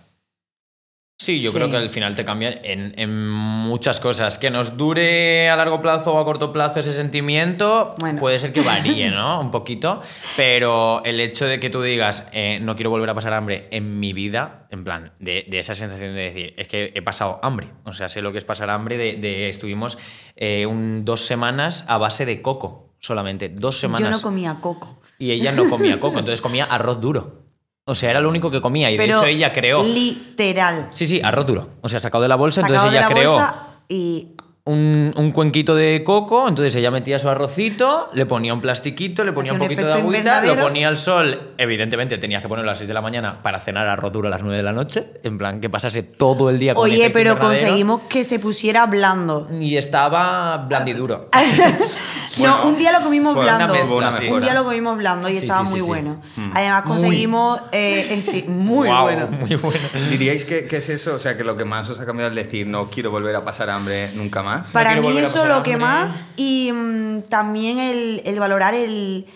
Sí, yo Sí. creo que al final te cambia en, en muchas cosas. Que nos dure a largo plazo o a corto plazo ese sentimiento, Bueno. puede ser que varíe, ¿no? Un poquito. Pero el hecho de que tú digas, eh, no quiero volver a pasar hambre en mi vida, en plan, de, de esa sensación de decir, es que he pasado hambre. O sea, sé lo que es pasar hambre. De, de- estuvimos eh, un, dos semanas a base de coco, solamente. Dos semanas. Yo no comía coco. Y ella no comía coco, entonces comía arroz duro. O sea, era lo único que comía. Y de hecho ella creó. Literal. Sí, sí, arroz duro. O sea, sacado de la bolsa, Sacado entonces de ella la creó bolsa y. un, un cuenquito de coco, entonces ella metía su arrocito, le ponía un plastiquito, le ponía Hacía un poquito de agüita, lo ponía al sol. Evidentemente tenías que ponerlo a las 6 de la mañana para cenar arroz duro a las 9 de la noche, en plan que pasase todo el día con Oye, pero conseguimos que se pusiera blando. Y estaba blandiduro. no, un día lo comimos fue una blando. mezcla, una sí. Un mejora. día lo comimos blando y Sí, estaba sí, muy sí, sí. bueno. Además conseguimos... eh, eh, sí, muy Guau, bueno. Muy bueno. ¿Diríais que, que es eso? O sea, que lo que más os ha cambiado es decir, no quiero volver a pasar hambre nunca más. Para mí eso lo que más y mm, también el, el valorar el,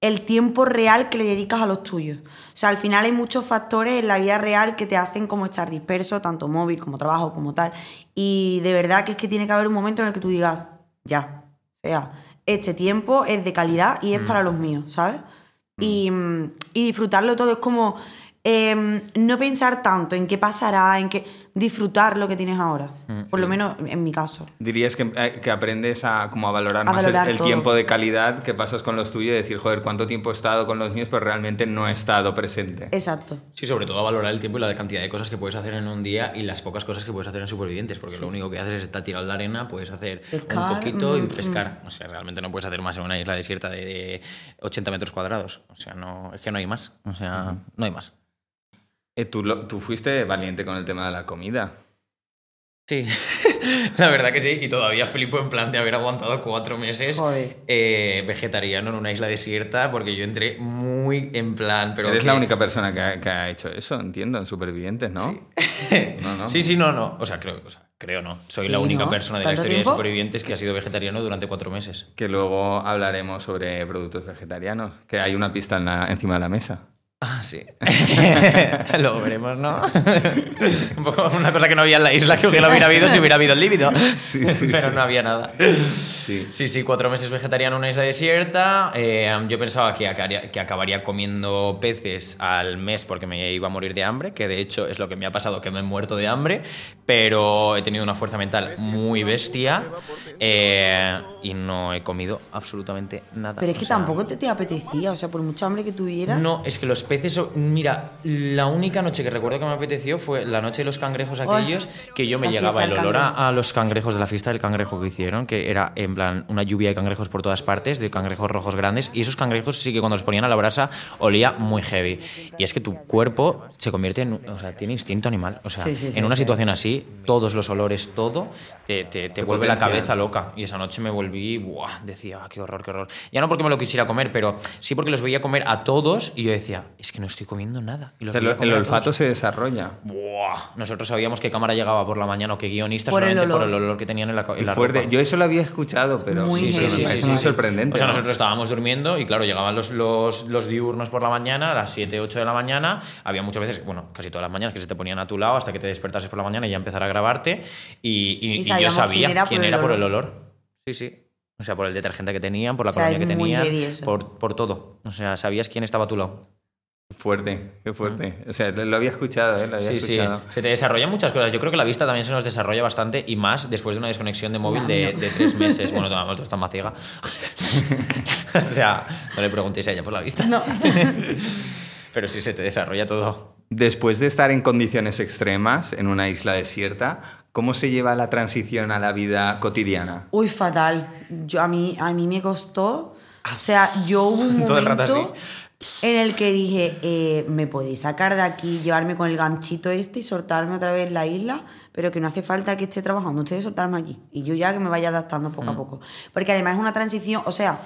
el tiempo real que le dedicas a los tuyos. O sea, al final hay muchos factores en la vida real que te hacen como estar disperso, tanto móvil como trabajo, como tal. Y de verdad que es que tiene que haber un momento en el que tú digas, ya, o sea, este tiempo es de calidad y es para los míos, ¿sabes? Y, mm, y disfrutarlo todo es como em, no pensar tanto en qué pasará, en qué... disfrutar lo que tienes ahora. Mm, Por lo menos en mi caso. Dirías que, eh, que aprendes a, como a valorar A más el- valorar el, todo. tiempo de calidad que pasas con los tuyos y decir, joder, cuánto tiempo he estado con los míos, pero realmente no he estado presente. Exacto. Sí, sobre todo valorar el tiempo y la cantidad de cosas que puedes hacer en un día y las pocas cosas que puedes hacer en supervivientes, porque lo único que haces es estar tirado en la arena, puedes hacer Pescar, un coquito y mm, pescar. O sea, realmente no puedes hacer más en una isla desierta de, de 80 metros cuadrados. O sea, no, es que no hay más. O sea, no hay más. Eh, tú, lo- tú fuiste valiente con el tema de la comida. Sí, la verdad que sí. Y todavía flipo en plan de haber aguantado cuatro meses eh, vegetariano en una isla desierta, porque yo entré muy en plan. Pero Eres que- la única persona que ha, que ha hecho eso, entiendo, en Supervivientes, ¿no? No, no. Sí, sí, no, no. O sea, creo, o sea, creo no. Soy Sí, la única ¿no? persona de la ¿Tanto historia tiempo? de supervivientes que ha sido vegetariano durante cuatro meses. Que luego hablaremos sobre productos vegetarianos, que hay una pista en la- encima de la mesa. Ah, sí. Luego veremos, ¿no? Un poco una cosa que no había en la isla, que hubiera habido si hubiera habido el líbido. Sí, sí, Pero sí. no había nada. Sí. Sí, sí, cuatro meses vegetariano en una isla desierta. Eh, yo pensaba que acabaría, que acabaría comiendo peces al mes porque me iba a morir de hambre, que de hecho es lo que me ha pasado, que me he muerto de hambre, pero he tenido una fuerza mental muy bestia eh, y no he comido absolutamente nada. Pero es O que sea, tampoco te, te apetecía, o sea, por mucha hambre que tuvieras. No, es que los peces. Mira, la única noche que recuerdo que me apeteció fue la noche de los cangrejos aquellos, que yo me la llegaba el olor a, a los cangrejos de la fiesta del cangrejo que hicieron, que era en plan una lluvia de cangrejos por todas partes, de cangrejos rojos grandes, y esos cangrejos sí que cuando los ponían a la brasa olía muy heavy. Y es que tu cuerpo se convierte en. O sea, tiene instinto animal. O sea, Sí, sí, sí, en una sí. situación así, todos los olores, todo, te, te, te vuelve la potencia. cabeza loca. Y esa noche me volví, buah, decía, "Ah, qué horror, qué horror. Ya no porque me lo quisiera comer, pero sí porque los veía comer a todos y yo decía, es que no estoy comiendo nada. Y los El, el olfato todos. se desarrolla. Buah. Nosotros sabíamos qué cámara llegaba por la mañana o qué guionista Por el solamente por el olor. que tenían en la, en la Fuerte. ropa. Yo eso lo había escuchado, pero Muy sí, sí, muy sí. sorprendente. O sea, ¿no? nosotros estábamos durmiendo y claro, llegaban los, los, los diurnos por la mañana, a las 7, 8 de la mañana. Había muchas veces, bueno, casi todas las mañanas que se te ponían a tu lado hasta que te despertases por la mañana y ya empezar a grabarte. Y, y- Y y yo sabía quién era quién por el por el olor. Sí, sí. O sea, por el detergente que tenían, por la O sea, colonia es que tenían, por, por todo. O sea, sabías quién estaba a tu lado. Fuerte, qué fuerte. O sea, lo había escuchado, ¿eh? Lo había Sí, sí. escuchado. Se te desarrollan muchas cosas. Yo creo que la vista también se nos desarrolla bastante y más después de una desconexión de móvil de, de tres meses. Bueno, toda tú estás más ciega. o sea, no le preguntéis a ella por la vista. No. Pero sí, se te desarrolla todo. Después de estar en condiciones extremas, en una isla desierta, ¿cómo se lleva la transición a la vida cotidiana? Uy, fatal. Yo, a, mí, a mí me costó. O sea, yo hubo un Todo el rato momento en el que dije, eh, me podéis sacar de aquí, llevarme con el ganchito este y soltarme otra vez en la isla, pero que no hace falta que esté trabajando, ustedes soltarme aquí. Y yo ya que me vaya adaptando Mm. poco a poco. Porque además es una transición, o sea,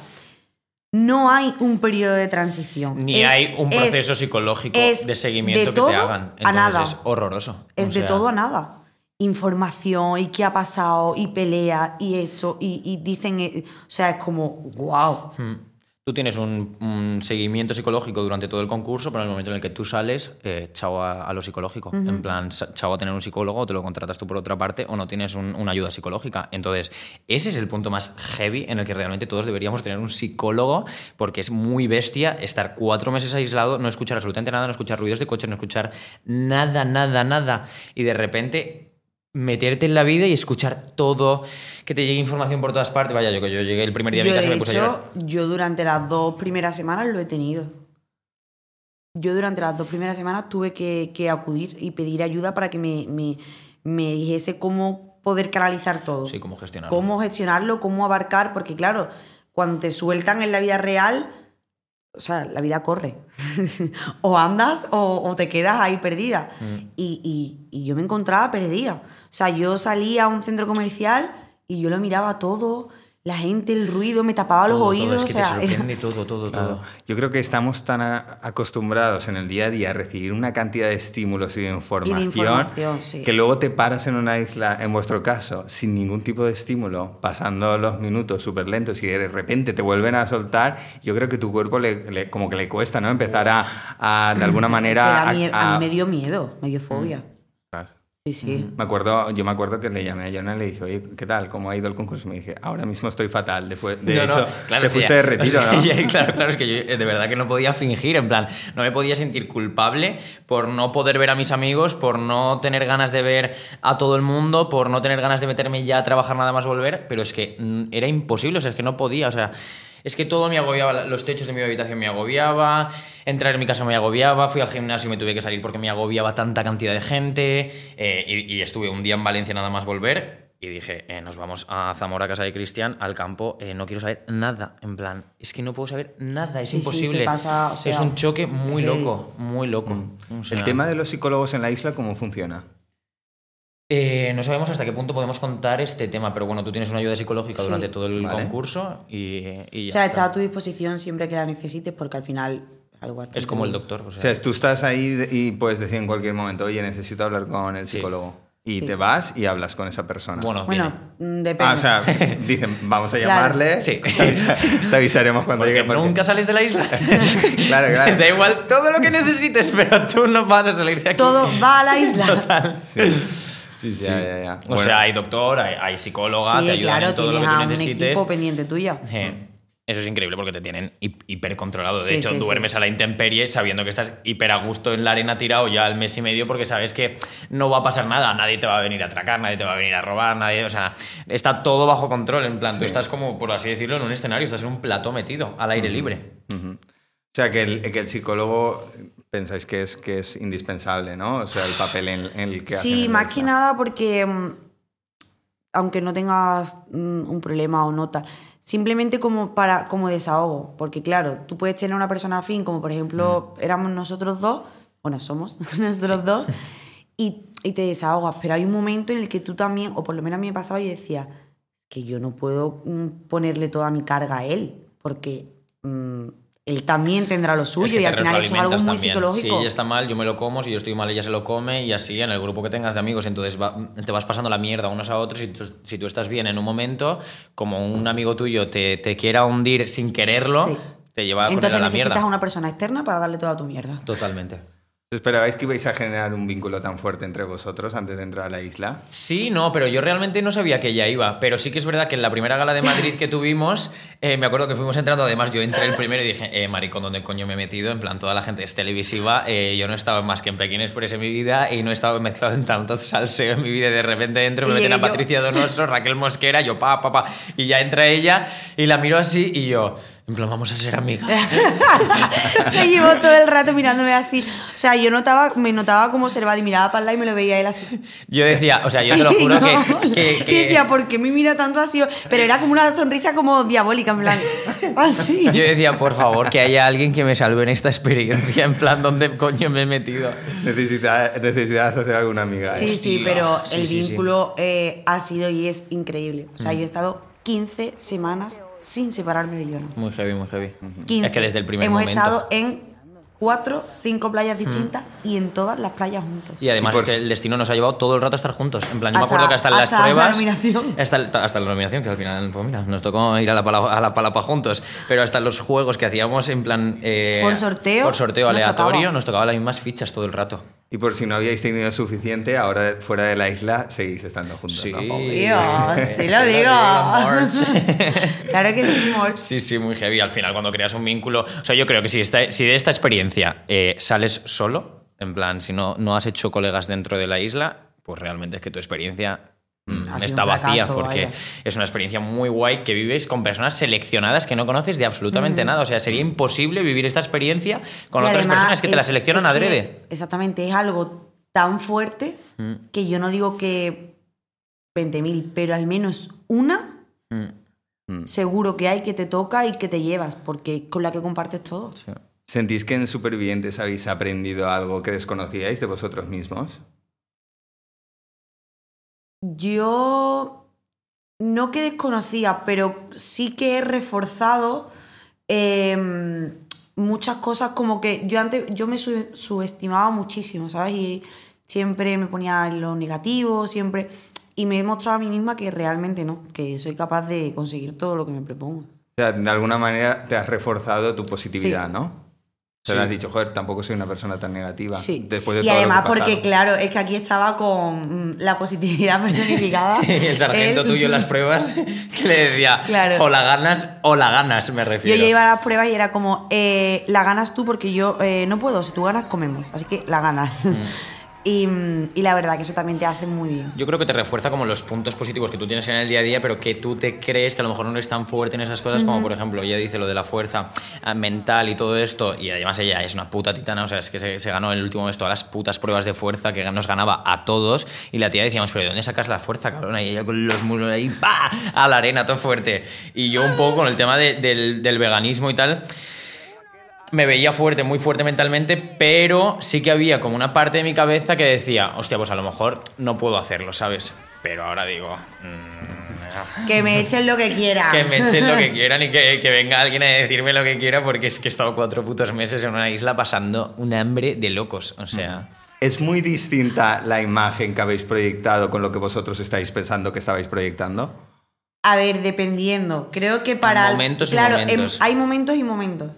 no hay un periodo de transición. Ni Es- hay un es- proceso psicológico es de seguimiento de que te todo hagan. a nada. es horroroso. Es O de todo a nada. Información y qué ha pasado y pelea y esto y, y dicen, eh, o sea, es como, wow. Mm. Tú tienes un, un seguimiento psicológico durante todo el concurso, pero en el momento en el que tú sales, eh, chao a, a lo psicológico. En plan, chao a tener un psicólogo, o te lo contratas tú por otra parte, o no tienes un- una ayuda psicológica. Entonces, ese es el punto más heavy en el que realmente todos deberíamos tener un psicólogo, porque es muy bestia estar cuatro meses aislado, no escuchar absolutamente nada, no escuchar ruidos de coche, no escuchar nada, nada, nada. Y de repente meterte en la vida y escuchar todo, que te llegue información por todas partes. Vaya, yo que yo llegué el primer día a mi Yo, casa de me puse a llorar. hecho, yo durante las dos primeras semanas lo he tenido. Yo durante las dos primeras semanas tuve que, que acudir y pedir ayuda para que me, me, me dijese cómo poder canalizar todo. Sí, cómo gestionarlo. Cómo gestionarlo, cómo abarcar, porque claro, cuando te sueltan en la vida real, o sea, la vida corre. o andas o, o te quedas ahí perdida. Mm. Y, y- y yo me encontraba perdida. O sea, yo salía a un centro comercial y yo lo miraba todo, la gente, el ruido, me tapaba los Todo, todo, oídos. es que o sea, te sorprende todo, todo, todo. Yo creo que estamos tan a- acostumbrados en el día a día a recibir una cantidad de estímulos y de información, información, sí. que luego te paras en una isla, en vuestro caso, sin ningún tipo de estímulo, pasando los minutos súper lentos y de repente te vuelven a soltar, yo creo que tu cuerpo le, le- como que le cuesta, ¿no? Empezar a, a, de alguna manera... a, a- mí me dio miedo, me dio fobia. Mm. Sí, sí. Me acuerdo, yo me acuerdo que le llamé a Jonah y le dije, oye, ¿qué tal? ¿Cómo ha ido el concurso? Y me dije, ahora mismo estoy fatal. De, fue- de No, no, hecho, claro, te fuiste ya- de retiro, o sea, ¿no? ya- claro, claro, es que yo eh, de verdad que no podía fingir, en plan, no me podía sentir culpable por no poder ver a mis amigos, por no tener ganas de ver a todo el mundo, por no tener ganas de meterme ya a trabajar nada más volver, pero es que mm, era imposible, o sea, es que no podía, o sea, es que todo me agobiaba, los techos de mi habitación me agobiaba, entrar en mi casa me agobiaba, fui al gimnasio y me tuve que salir porque me agobiaba tanta cantidad de gente, eh, y, y estuve un día en Valencia nada más volver, y dije, eh, nos vamos a Zamora, casa de Cristian, al campo, eh, no quiero saber nada, en plan, es que no puedo saber nada, es Sí, sí, se imposible. pasa, o sea, es un choque muy loco, muy loco. O sea, El tema de los psicólogos en la isla, ¿cómo funciona? Eh, no sabemos hasta qué punto podemos contar este tema, pero bueno, tú tienes una ayuda psicológica Sí. durante todo el Vale. concurso y, y ya O sea, está. está a tu disposición siempre que la necesites porque al final algo Es como el doctor, o sea, O sea, tú estás ahí y puedes decir en cualquier momento, oye, necesito hablar con el Sí. psicólogo. Y Sí. te vas y hablas con esa persona. bueno, Bueno, viene. mm, depende. Ah, o sea, dicen, vamos a Claro. llamarle. Sí. Te, avisa- te avisaremos cuando Porque llegue. porque- nunca sales de la isla. Claro, claro. da igual todo lo que necesites, pero tú no vas a salir de aquí. Todo va a la isla. Total. Sí, sí. Ya, ya, ya. O Bueno, sea, hay doctor, hay, hay psicóloga, te Sí, ayudan claro, en todo lo que tú a un necesites. equipo pendiente tuya. Eh, Eso es increíble porque te tienen hi- hipercontrolado. De Sí, hecho, sí, duermes sí. a la intemperie sabiendo que estás hiper a gusto en la arena tirado ya al mes y medio porque sabes que no va a pasar nada. Nadie te va a venir a atracar, nadie te va a venir a robar, nadie. O sea, está todo bajo control. En plan, tú estás como, por así decirlo, en un escenario, estás en un plató metido, al aire libre. O sea, que el, que el psicólogo pensáis que es, que es indispensable, ¿no? O sea, el papel en, en el que Sí, más que nada porque mm, aunque no tengas mm, un problema o nota, simplemente como para como desahogo, porque claro, tú puedes tener una persona afín, como por ejemplo éramos nosotros dos, bueno, somos nosotros dos, y, y te desahogas, pero hay un momento en el que tú también, o por lo menos a mí me pasaba, yo decía que yo no puedo mm, ponerle toda mi carga a él, porque mm, él también tendrá lo suyo Es que y al final es algo muy también. psicológico. Si ella está mal, yo me lo como. Si yo estoy mal, ella se lo come. Y así en el grupo que tengas de amigos. Entonces va- te vas pasando la mierda unos a otros. Y tú- si tú estás bien en un momento, como un amigo tuyo te, te quiera hundir sin quererlo, Sí. te lleva él Entonces a la necesitas mierda. a una persona externa para darle toda tu mierda. Totalmente. ¿Esperabais que ibais a generar un vínculo tan fuerte entre vosotros antes de entrar a la isla? Sí, no, pero yo realmente no sabía que ella iba. Pero sí que es verdad que en la primera gala de Madrid que tuvimos, eh, me acuerdo que fuimos entrando. Además, yo entré el primero y dije, eh, maricón, ¿dónde coño me he metido? En plan, toda la gente es televisiva. eh, yo no he estado más que en Pekín Express en mi vida y no he estado mezclado en tanto salseo en mi vida. Y de repente dentro me meten a. Patricia Donoso, Raquel Mosquera, yo pa, pa, pa. Y ya entra ella y la miro así y yo, en plan, vamos a ser amigas. Se llevó todo el rato mirándome así. O sea, yo notaba, me notaba como observada y miraba para el lado y me lo veía él así. Yo decía, o sea, yo te lo juro No. que, que- Y que- decía, ¿por qué me mira tanto así? Pero era como una sonrisa como diabólica, en plan, así. Yo decía, por favor, que haya alguien que me salve en esta experiencia. En plan, ¿dónde coño me he metido? Necesita- Necesitas hacer alguna amiga. ¿eh? Sí, sí, Hostia, pero sí, el sí, sí. vínculo eh, ha sido y es increíble. O sea, Mm. yo he estado 15 semanas sin separarme de Jonah. Muy heavy, muy heavy. 15. Es que desde el primer Hemos momento. estado en cuatro, cinco playas distintas y en todas las playas juntos. Y además Y es que el destino nos ha llevado todo el rato a estar juntos. En plan, yo me Hasta- acuerdo que hasta en las hasta la pruebas. nominación. Hasta, hasta la nominación, que al final, pues mira, nos tocó ir a la, pala- a la palapa juntos. Pero hasta los juegos que hacíamos en plan. eh, Por sorteo, Por sorteo nos aleatorio, tocaba. nos tocaba las mismas fichas todo el rato. Y por si no habíais tenido suficiente, ahora fuera de la isla seguís estando juntos. Sí. ¿no? Sí lo digo. March. claro que sí, Mor. Sí, sí, muy heavy. Al final, cuando creas un vínculo. O sea, yo creo que si, esta- si de esta experiencia eh, sales solo, en plan, si no, no has hecho colegas dentro de la isla, pues realmente es que tu experiencia está un vacía, fracaso, porque vaya. es una experiencia muy guay que vives con personas seleccionadas que no conoces de absolutamente nada. O sea, sería imposible vivir esta experiencia con Y otras personas que te la seleccionan adrede. exactamente, es algo tan fuerte Mm. que yo no digo que 20.000, pero al menos una Mm. Mm. seguro que hay que te toca y que te llevas, porque es con la que compartes todo. ¿Sentís que en Supervivientes habéis aprendido algo que desconocíais de vosotros mismos? Yo no que desconocía, pero sí que he reforzado eh, muchas cosas como que yo antes yo me su- subestimaba muchísimo, ¿sabes? Y siempre me ponía en lo negativo, siempre y me he demostrado a mí misma que realmente no, que soy capaz de conseguir todo lo que me propongo. O sea, de alguna manera te has reforzado tu positividad, Sí. ¿no? Te lo has dicho, joder, tampoco soy una persona tan negativa. Sí. Después de y todo lo que además he pasado. porque, claro, es que aquí estaba con la positividad personificada. el sargento Eh, tuyo en las pruebas que le decía, Claro. o la ganas o la ganas, me Yo refiero. ya iba a las pruebas y era como, eh, la ganas tú porque yo eh, no puedo, si tú ganas, comemos. Así que la ganas. Mm. Y, y la verdad que eso también te hace muy bien. Yo creo que te refuerza como los puntos positivos que tú tienes en el día a día, pero que tú te crees que a lo mejor no eres tan fuerte en esas cosas, como por ejemplo, ella dice lo de la fuerza ah, mental y todo esto, y además ella es una puta titana, o sea, es que se, se ganó el último mes todas las putas pruebas de fuerza que nos ganaba a todos, y la tía decíamos, pero ¿de dónde sacas la fuerza, cabrona? Y ella con los muslos ahí, ¡pa! a la arena, todo fuerte. Y yo un poco con el tema de- del, del veganismo y tal me veía fuerte, muy fuerte mentalmente, pero sí que había como una parte de mi cabeza que decía, hostia, pues a lo mejor no puedo hacerlo, ¿sabes? Pero ahora digo, mm, Que me echen lo que quieran. que me echen lo que quieran y que, que venga alguien a decirme lo que quiera, porque es que he estado cuatro putos meses en una isla pasando un hambre de locos, o sea... Es muy distinta la imagen que habéis proyectado con lo que vosotros estáis pensando que estabais proyectando. A ver, dependiendo. Creo que para. Momentos y claro, momentos. hay momentos y momentos.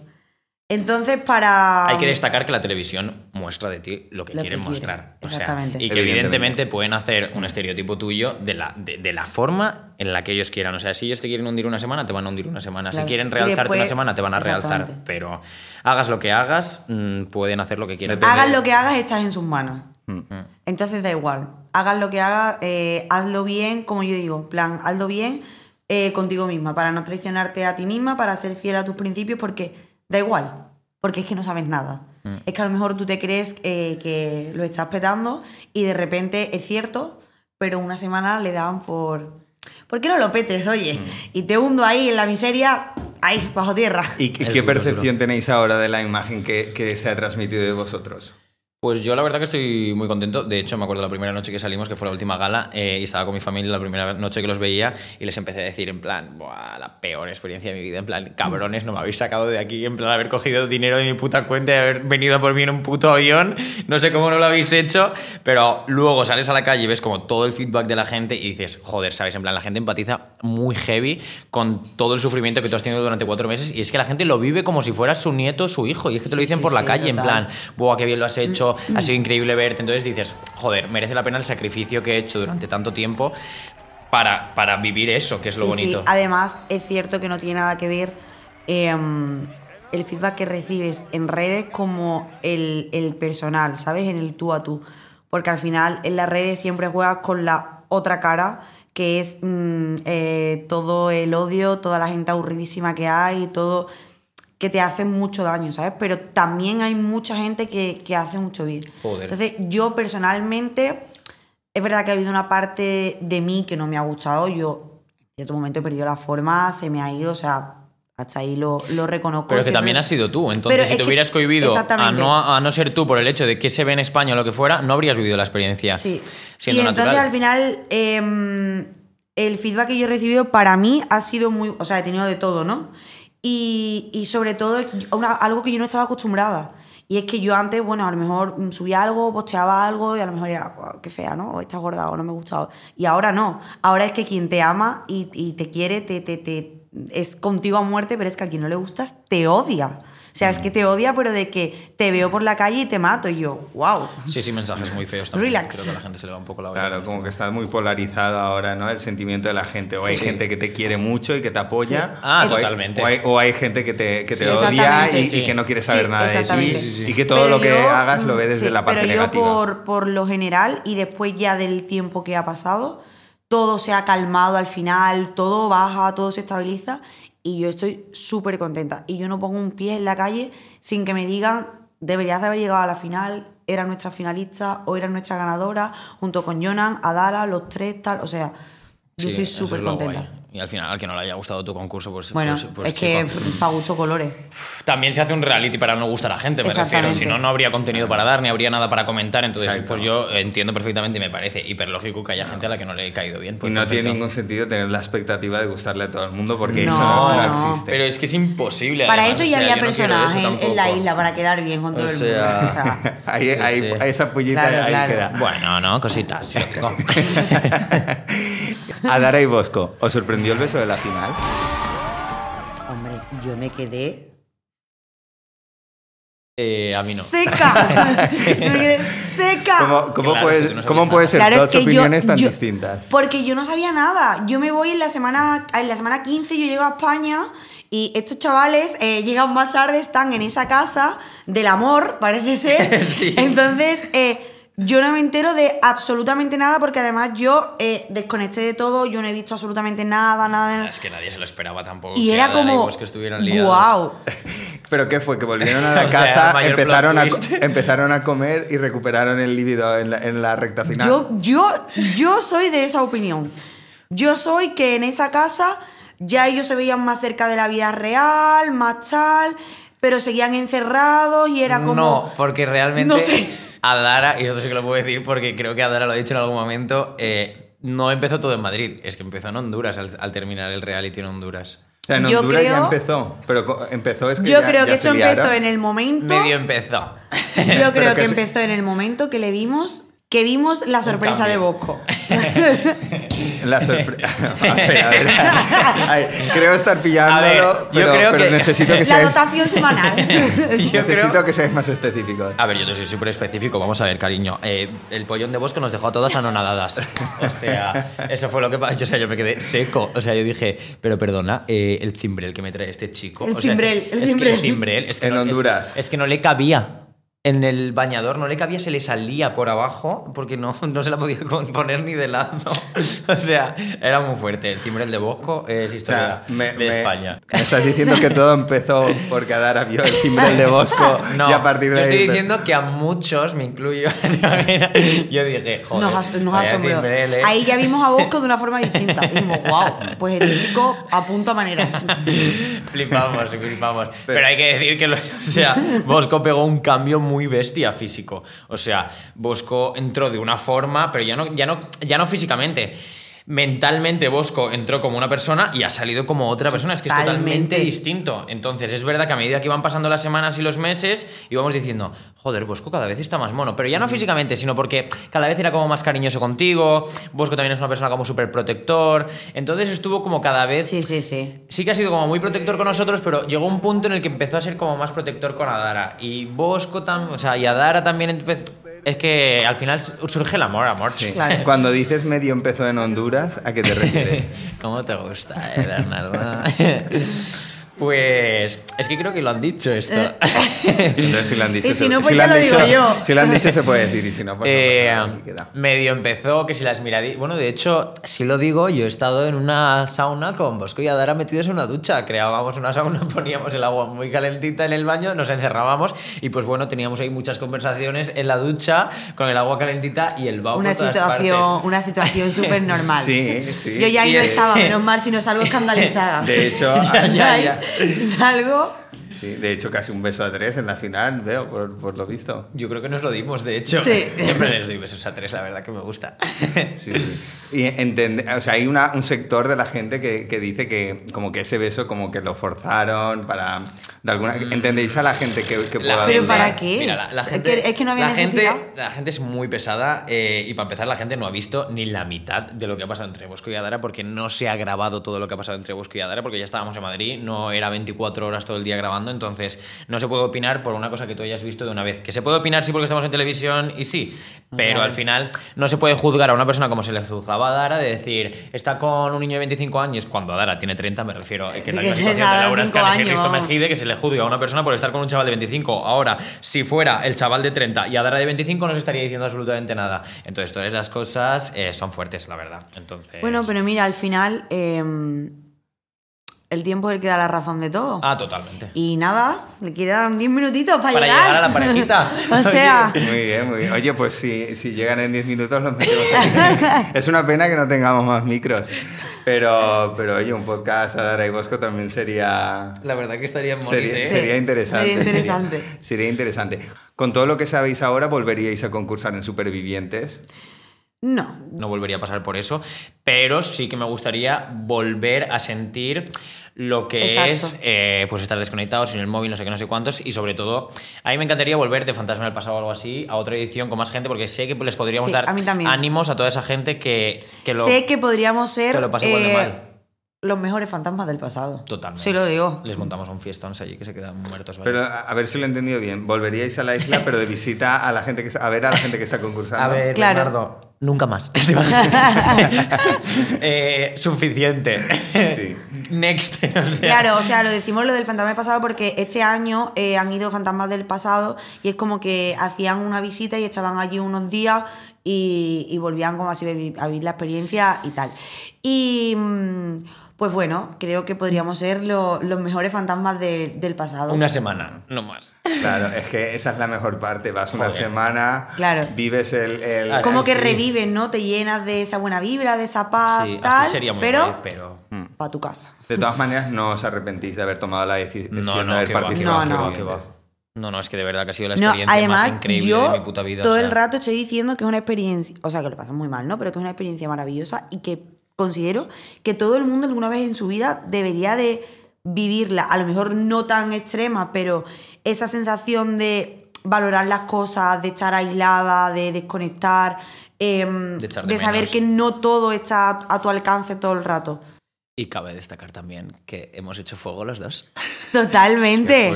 Entonces, para. Hay que destacar que la televisión muestra de ti lo que Lo que quieren quiere, mostrar. O sea, exactamente. y que Evidentemente. evidentemente pueden hacer un estereotipo tuyo de la, de, de la forma en la que ellos quieran. O sea, si ellos te quieren hundir una semana, te van a hundir una semana. Claro. Si quieren realzarte después- una semana, te van a realzar. Pero hagas lo que hagas, mm, pueden hacer lo que quieran. Depende. Hagas lo que hagas, estás en sus manos. Mm. Entonces da igual. Hagas lo que hagas, eh, hazlo bien, como yo digo. en plan, hazlo bien eh, contigo misma, para no traicionarte a ti misma, para ser fiel a tus principios, porque da igual. Porque es que no sabes nada. Mm. Es que a lo mejor tú te crees eh, que lo estás petando y de repente es cierto, pero una semana le daban por. ¿Por qué no lo petes, oye? Mm. Y te hundo ahí en la miseria, ahí, bajo tierra. ¿Y qué qué duro, percepción tenéis ahora de la imagen que, que se ha transmitido de vosotros? Pues yo la verdad que estoy muy contento. De hecho, me acuerdo la primera noche que salimos, que fue la última gala, eh, y estaba con mi familia la primera noche que los veía y les empecé a decir en plan, Buah, la peor experiencia de mi vida, en plan, cabrones, no me habéis sacado de aquí, en plan, haber cogido dinero de mi puta cuenta y haber venido por mí en un puto avión, no sé cómo no lo habéis hecho, pero luego sales a la calle y ves como todo el feedback de la gente y dices, joder, ¿sabes? En plan, la gente empatiza muy heavy con todo el sufrimiento que tú has tenido durante cuatro meses y es que la gente lo vive como si fuera su nieto o su hijo y es que te lo dicen sí, por la sí, calle, en plan, buah, qué bien lo has hecho, ha sido increíble verte. Entonces dices, joder, merece la pena el sacrificio que he hecho durante tanto tiempo para, para vivir eso, que es lo Sí, bonito. Sí. Además, es cierto que no tiene nada que ver em, el feedback que recibes en redes como el, el personal, ¿sabes? En el tú a tú. Porque al final en las redes siempre juegas con la otra cara, que es mm, eh, todo el odio, toda la gente aburridísima que hay, todo que te hace mucho daño, ¿sabes? Pero también hay mucha gente que, que hace mucho bien. Joder. Entonces, yo personalmente, es verdad que ha habido una parte de mí que no me ha gustado. Yo en cierto momento he perdido la forma, se me ha ido, o sea, hasta ahí lo, lo reconozco. Pero que siempre- también has sido tú. Entonces, Pero si te hubieras cohibido a no, a no ser tú por el hecho de que se ve en España o lo que fuera, no habrías vivido la experiencia Sí. siendo y natural. entonces al final em, el feedback que yo he recibido para mí ha sido muy, o sea, he tenido de todo, ¿no? Y, y sobre todo algo que yo no estaba acostumbrada. Y es que yo antes, bueno, a lo mejor subía algo, posteaba algo y a lo mejor era, "Guau, qué fea, ¿no? O está gorda o no me gusta. Y ahora no. Ahora es que quien te ama y, y te quiere, te, te, te- es contigo a muerte, pero es que a quien no le gustas, te odia. O sea, es que te odia, pero de que te veo por la calle y te mato. Y yo, wow. Sí, sí, mensajes muy feos también. Relax. Creo que a la gente se le va un poco la olla. Claro, como que está muy polarizado ahora, ¿no? El sentimiento de la gente. O hay Sí. gente que te quiere mucho y que te apoya. Sí. Ah, o hay- totalmente. O hay, o hay gente que te, que te Sí, odia y, Sí, sí. y que no quiere saber Sí, nada de ti. exactamente. Sí, sí, sí. Y que todo Pero lo que yo, hagas lo ve mm, desde sí, la parte pero negativa. yo por, por lo general y después ya del tiempo que ha pasado, todo se ha calmado al final, todo baja, todo se estabiliza y yo estoy súper contenta. Y yo no pongo un pie en la calle sin que me digan, deberías de haber llegado a la final, era nuestra finalista o era nuestra ganadora, junto con Jonan, Adara, los tres, tal. O sea, yo Sí, estoy es súper contenta. guay. Y al final, al que no le haya gustado tu concurso, pues. Bueno, pues- pues, es que para colores. También se hace un reality para no gustar a la gente, me refiero. Si no, no habría contenido para dar, ni habría nada para comentar. Entonces, Exacto. pues yo entiendo perfectamente y me parece hiperlógico que haya gente a la que no le he caído bien. Y pues no tiene ningún sentido tener la expectativa de gustarle a todo el mundo porque No, eso no, existe. Pero es que es imposible. Para además, eso o ya sea, había personas en, en la isla para quedar bien con todo O el mundo. O sea, ahí, Sí, ahí- sí. esa pullita Claro, ahí claro. queda. Bueno, no, cositas. loco. Adara y Bosco, ¿os sorprendió el beso de la final? hombre, yo me quedé Eh, a mí no. Seca. Me quedé seca. ¿Cómo, cómo Claro, puede, tú no cómo ser Claro, dos que yo- opiniones tan yo- distintas? Porque yo no sabía nada. Yo me voy en la semana, en la semana 15, yo llego a España y estos chavales eh, llegan más tarde, están en esa casa del amor, parece ser. Sí. Entonces, eh, yo no me entero de absolutamente nada porque además yo eh, desconecté de todo, yo no he visto absolutamente nada, nada de Es que nadie se lo esperaba tampoco. Y que era como, estuvieran liados. wow. ¿Pero qué fue? ¿Que volvieron a la sea, casa, empezaron, a, empezaron a comer y recuperaron el líbido en la, en la recta final? Yo, yo, yo soy de esa opinión. Yo soy que en esa casa ya ellos se veían más cerca de la vida real, más tal, pero seguían encerrados y era como. No, porque realmente No sé. Adara, y esto sí que lo puedo decir porque creo que Adara lo ha dicho en algún momento, eh, no empezó todo en Madrid, es que empezó en Honduras al, al terminar el reality en Honduras. O sea, en Yo Honduras ya creo- empezó, pero empezó es que Yo ya- creo ya que eso empezó liaron. en el momento. Medio empezó. Yo creo que, empezó en el momento que le vimos. Que vimos la sorpresa de Bosco. La sorpresa. a ver, a ver, a ver, creo estar pillándolo, ver, pero, creo pero que- necesito que la seáis, dotación semanal. Yo necesito creo- que seáis más específicos. A ver, yo te soy súper específico. Vamos a ver, cariño. Eh, el pollón de Bosco nos dejó a todas anonadadas. O sea, eso fue lo que pasó. O sea, yo me quedé seco. O sea, yo dije, pero perdona, eh, el cimbrel que me trae este chico. El o sea, cimbrel, el es cimbrel. Que el cimbrel es que En no- es- Honduras. Es, que no le cabía. En el bañador no le cabía, se le salía por abajo porque no, no se la podía poner ni de lado. O sea, era muy fuerte. El cimbrel de Bosco es O historia sea, me, de me- España. me estás diciendo que todo empezó porque Adara vio el cimbrel de Bosco No, y a partir de yo ahí... estoy diciendo que a muchos, me incluyo, yo dije, joder, Nos, nos vaya asombró. ¿eh? Ahí ya vimos a Bosco de una forma distinta. Dijimos, wow, pues este chico apunta manera. flipamos, flipamos. Pero, hay que decir que, lo- o sea, Bosco pegó un cambio muy bestia físico. O sea, Bosco entró de una forma, pero ya no, ya no, ya no físicamente. Mentalmente Bosco entró como una persona y ha salido como otra persona, es que es Totalmente. distinto. Entonces es verdad que a medida que iban pasando las semanas y los meses, íbamos diciendo, joder, Bosco cada vez está más mono. Pero ya no físicamente, sino porque cada vez era como más cariñoso contigo, Bosco también es una persona como súper protector. Entonces estuvo como cada vez Sí, sí, sí. sí que ha sido como muy protector con nosotros, pero llegó un punto en el que empezó a ser como más protector con Adara. Y Bosco también, o sea, y Adara también empezó... Es que al final surge el amor, amor. Sí. Claro. Cuando dices medio empezó en Honduras, ¿a qué te refieres? ¿Cómo te gusta, eh, Bernardo? Pues es que creo que lo han dicho esto. Entonces, si lo han dicho, Y si se- no, pues lo ya han lo digo dicho- yo. Si lo han dicho, se puede decir, y si no, pues no Eh, queda. medio empezó, que si las miradí. Bueno, de hecho, si lo digo, yo he estado en una sauna con Bosco y Adara metidos en una ducha. Creábamos una sauna, poníamos el agua muy calentita en el baño, nos encerrábamos y, pues bueno, teníamos ahí muchas conversaciones en la ducha con el agua calentita y el vaho Una situación, una situación súper normal. Sí, sí. Yo ya ahí no estaba, menos mal, si no salgo escandalizada. De hecho, Ya, ya. Salgo. Sí, de hecho, casi un beso a tres en la final, veo, por, por lo visto. Yo creo que nos lo dimos, de hecho. Sí. Siempre les doy besos a tres, la verdad que me gusta. Sí, sí. Y entende, o sea, hay una, un sector de la gente que, que dice que como que ese beso como que lo forzaron para... De alguna, ¿Entendéis a la gente que, que La pueda ¿Pero dudar? para qué? Mira, la, la Es gente, que- es que no había la gente, la gente es muy pesada eh, y para empezar la gente no ha visto ni la mitad de lo que ha pasado entre Bosco y Adara porque no se ha grabado todo lo que ha pasado entre Bosco y Adara porque ya estábamos en Madrid, no era 24 horas todo el día grabando, entonces no se puede opinar por una cosa que tú hayas visto de una vez. Que se puede opinar sí porque estamos en televisión y sí, pero al final no se puede juzgar a una persona como se le juzgaba a Adara de decir está con un niño de 25 años cuando Adara tiene 30, me refiero que se situación de Laura Escanes y Risto. Mejide que se le juzgue a una persona por estar con un chaval de 25. Ahora, si fuera el chaval de 30 y Adara de 25, no se estaría diciendo absolutamente nada. Entonces, todas esas cosas eh, son fuertes, la verdad. Entonces... Bueno, pero mira, al final eh, el tiempo es el que da la razón de todo. Ah, totalmente. Y nada, le quedan 10 minutitos para, Para llegar a la parejita. o sea, Muy bien, muy bien. Oye, pues si, si llegan en 10 minutos los metemos aquí. es una pena que no tengamos más micros. Pero, pero oye, un podcast a Dara y Bosco también sería... La verdad que estaría en Sería, moris, ¿eh? sería interesante. sería interesante. Sería, sería interesante. Con todo lo que sabéis ahora, ¿volveríais a concursar en Supervivientes? No. No volvería a pasar por eso, pero sí que me gustaría volver a sentir lo que Exacto. es eh, pues estar desconectado sin el móvil, no sé qué, no sé cuántos, y sobre todo, a mí me encantaría volver de Fantasma del Pasado o algo así a otra edición con más gente, porque sé que les podríamos Sí, dar a ánimos a toda esa gente que, que lo, sé que podríamos ser que lo igual de eh, mal. los mejores fantasmas del pasado. Totalmente. Sí lo digo. Les montamos un fiestón allí que se quedan muertos. Pero a ver si lo he entendido bien. ¿Volveríais a la isla, pero de visita a la gente que está- a ver a la gente que está concursando? A ver, Claro. Bernardo, nunca más. Eh, suficiente. Sí. Next. o sea. Claro, o sea, lo decimos lo del fantasma del pasado porque este año eh, han ido fantasmas del pasado y es como que hacían una visita y echaban allí unos días y, y volvían como así a vivir, a vivir la experiencia y tal. Y mm, pues bueno, creo que podríamos ser lo- los mejores fantasmas de- del pasado. Una semana, no más. Claro, es que esa es la mejor parte. Vas una Joder. semana, Claro. vives el... el- Ah, como que sí. revives, ¿no? Te llenas de esa buena vibra, de esa paz, Sí, tal, así sería muy pero, pero... para tu casa. De todas maneras, no os arrepentís de haber tomado la decisión No, de no, haber va, que participado. que va. No, no, es que de verdad que ha sido la No, experiencia además, más increíble yo de mi puta vida. todo o sea. el rato estoy diciendo que es una experiencia, o sea, que lo pasas muy mal, ¿no? Pero que es una experiencia maravillosa y que considero que todo el mundo alguna vez en su vida debería de vivirla, a lo mejor no tan extrema, pero esa sensación de valorar las cosas, de estar aislada, de desconectar, em, De echar de, de saber que no todo está a tu alcance todo el rato. Y cabe destacar también que hemos hecho fuego los dos. Totalmente.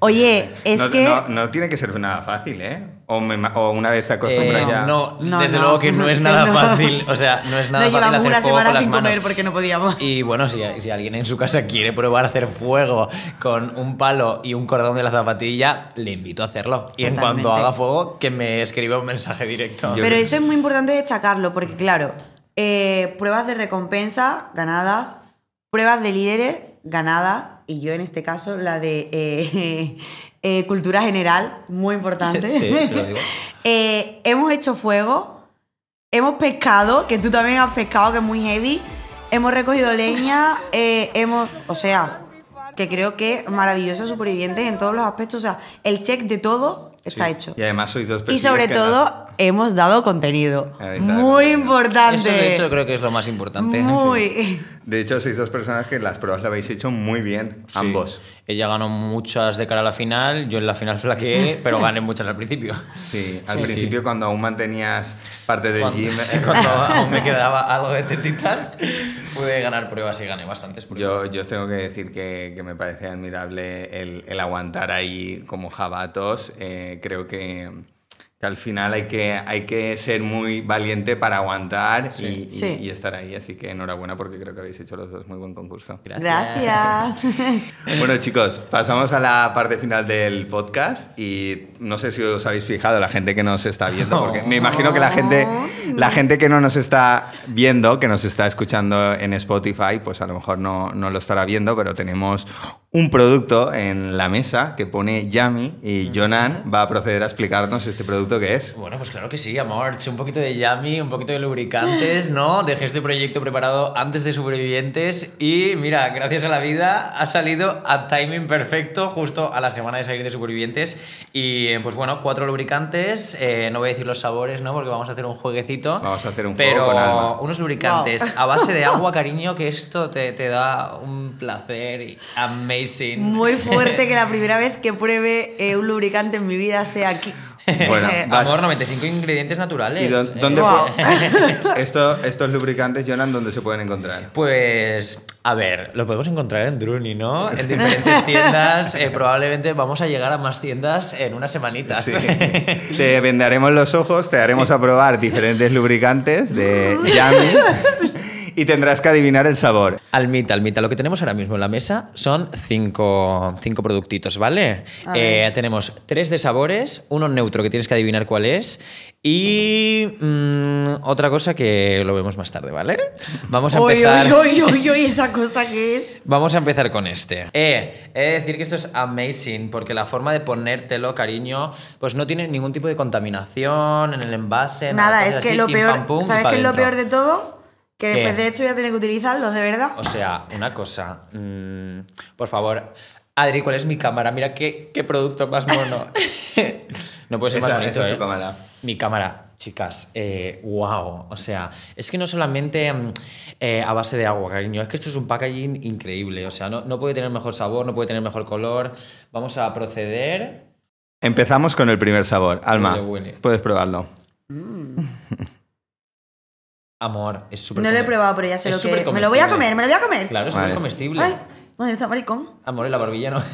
Oye, es no, que... No, no tiene que ser nada fácil, ¿eh? O, me ma- o una vez te acostumbras Eh, ya... no, No, desde no. luego que no es nada no. fácil. O sea, no es nada Nos fácil llevamos hacer una fuego semana con las sin manos. comer porque no podíamos. Y bueno, si, si alguien en su casa quiere probar a hacer fuego con un palo y un cordón de la zapatilla, le invito a hacerlo. Y en cuanto haga fuego, que me escriba un mensaje directo. Yo- Pero eso es muy importante destacarlo, porque claro, eh, pruebas de recompensa ganadas, pruebas de líderes ganadas, y yo en este caso la de eh, eh, cultura general, muy importante. Sí, se lo digo. Eh, hemos hecho fuego, hemos pescado, que tú también has pescado, que es muy heavy, hemos recogido leña, hemos, o sea, que creo que maravilloso supervivientes en todos los aspectos, o sea, el check de todo está Sí. hecho. Y además sois dos Y perfiles sobre todo, hemos dado contenido. Está, Muy importante. Eso, de hecho, creo que es lo más importante. Muy. De hecho, sois dos personas que las pruebas lo habéis hecho muy bien, Sí. ambos. Ella ganó muchas de cara a la final, yo en la final flaqueé, pero gané muchas al principio. Sí, al Sí, principio sí. cuando aún mantenías parte del Cuando, gym... cuando aún me quedaba algo de tetitas, pude ganar pruebas y gané bastantes pruebas. Yo, yo os tengo que decir que, que me parece admirable el, el aguantar ahí como jabatos. Eh, creo que, que al final hay que, hay que ser muy valiente para aguantar y, y- Sí. y estar ahí. Así que enhorabuena porque creo que habéis hecho los dos muy buen concurso. Gracias. Bueno chicos, pasamos a la parte final del podcast y no sé si os habéis fijado la gente que nos está viendo, porque me imagino que la gente, la gente que no nos está viendo, que nos está escuchando en Spotify, pues a lo mejor no, no lo estará viendo, pero tenemos un producto en la mesa que pone Yami y Jonan va a proceder a explicarnos este producto que es. Bueno, pues claro que sí, amor. Un poquito de yummy, un poquito de lubricantes, ¿no? Dejé este proyecto preparado antes de Supervivientes y mira, gracias a la vida ha salido a timing perfecto justo a la semana de salir de Supervivientes. Y eh, pues bueno, cuatro lubricantes, eh, no voy a decir los sabores, ¿no? Porque vamos a hacer un jueguecito. Vamos a hacer un juego Pero con alma. unos lubricantes Wow. a base de agua, cariño, que esto te, te da un placer y amazing. Muy fuerte que la primera vez que pruebe eh, un lubricante en mi vida sea aquí. Bueno, Eh, Amor, 95 ingredientes naturales. ¿Y dó- dónde Wow. po- esto, estos lubricantes, Jonan, dónde se pueden encontrar? Pues, a ver, lo podemos encontrar en Druni, ¿no? En diferentes tiendas. eh, probablemente vamos a llegar a más tiendas en unas semanitas. Sí. Te vendaremos los ojos, te haremos a probar diferentes lubricantes de Yami y tendrás que adivinar el sabor. Almita, Almita, lo que tenemos ahora mismo en la mesa son cinco, cinco productitos, ¿vale? Eh, tenemos tres de sabores, uno neutro que tienes que adivinar cuál es y mm, otra cosa que lo vemos más tarde, ¿vale? Vamos a empezar. uy, uy, uy, uy, esa cosa que es. Vamos a empezar con este. Eh, he de decir que esto es amazing, porque la forma de ponértelo, cariño, pues no tiene ningún tipo de contaminación en el envase. Nada, es que así, lo pim, peor, pam, pum, y ¿sabes qué es lo peor de todo? Que ¿Qué? después de hecho voy a tener que utilizarlos, de verdad. O sea, una cosa. mm, por favor, Adri, ¿cuál es mi cámara? Mira qué, qué producto más mono. no puede ser más bonito, esa es ¿eh? cámara. Mi cámara, chicas. Eh, wow. O sea, es que no solamente mm, eh, a base de agua, cariño. Es que esto es un packaging increíble. O sea, no, no puede tener mejor sabor, no puede tener mejor color. Vamos a proceder. Empezamos con el primer sabor. Alma, puedes probarlo. Amor, es súper No lo he probado, pero ya sé es lo que súper Me lo voy a comer, me lo voy a comer. Claro, es Vale. súper comestible. Ay, ¿dónde está maricón? Amor, en la barbilla no.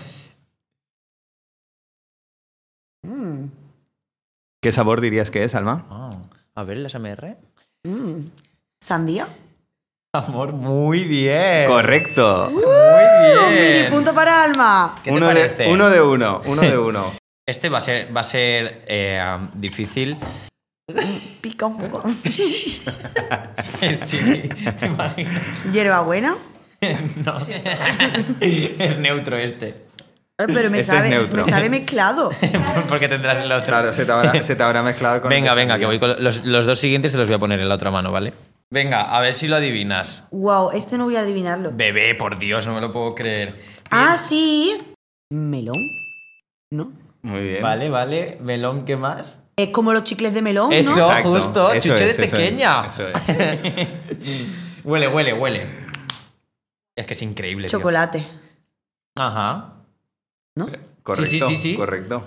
Mm, ¿Qué sabor dirías que es, Alma? Ah, a ver, el SMR. mm. ¿Sandía? Amor, muy bien. Correcto. Muy Oh, bien. mini punto para Alma. ¿Qué te uno, parece? de, uno de uno, uno de uno. Este va a ser, va a ser eh, difícil. Pica un poco. Es chili, ¿te imaginas? Hierbabuena. No. es neutro este. Eh, Pero me, Este es sabe, neutro. me sabe mezclado. Porque tendrás el otro. Claro, se te habrá, se te habrá mezclado con el Venga, de venga, que voy con los, los dos siguientes te los voy a poner en la otra mano, ¿vale? Venga, a ver si lo adivinas. Wow, este no voy a adivinarlo. Bebé, por Dios, no me lo puedo creer. Ah, sí. ¿Melón? ¿No? Muy bien. Vale, vale. Melón, ¿qué más? Es como los chicles de melón, Eso, ¿no? Exacto, justo. eso Chuche es, de eso pequeña. es, eso es. huele, huele, huele. Es que es increíble. tío. Chocolate, Ajá. ¿no? Correcto, Sí, sí, sí, sí. correcto.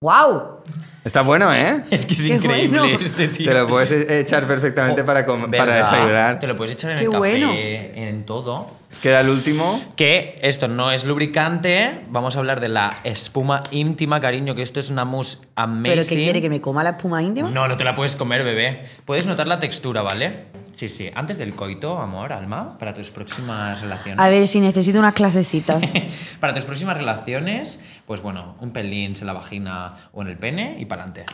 ¡Wow! Está bueno, ¿eh? Es que es Qué increíble bueno. este tío. Te lo puedes echar perfectamente para, para desayunar. Te lo puedes echar en Qué el café, bueno. en todo. Queda el último. Que esto no es lubricante. Vamos a hablar de la espuma íntima, cariño, que esto es una mousse amazing. ¿Pero qué quiere? ¿Que me coma la espuma íntima? No, no te la puedes comer, bebé. Puedes notar la textura, ¿vale? Sí, sí. Antes del coito, amor, alma, para tus próximas relaciones. A ver si necesito unas clasecitas. Para tus próximas relaciones, pues bueno, un pelín en la vagina o en el pene y para adelante.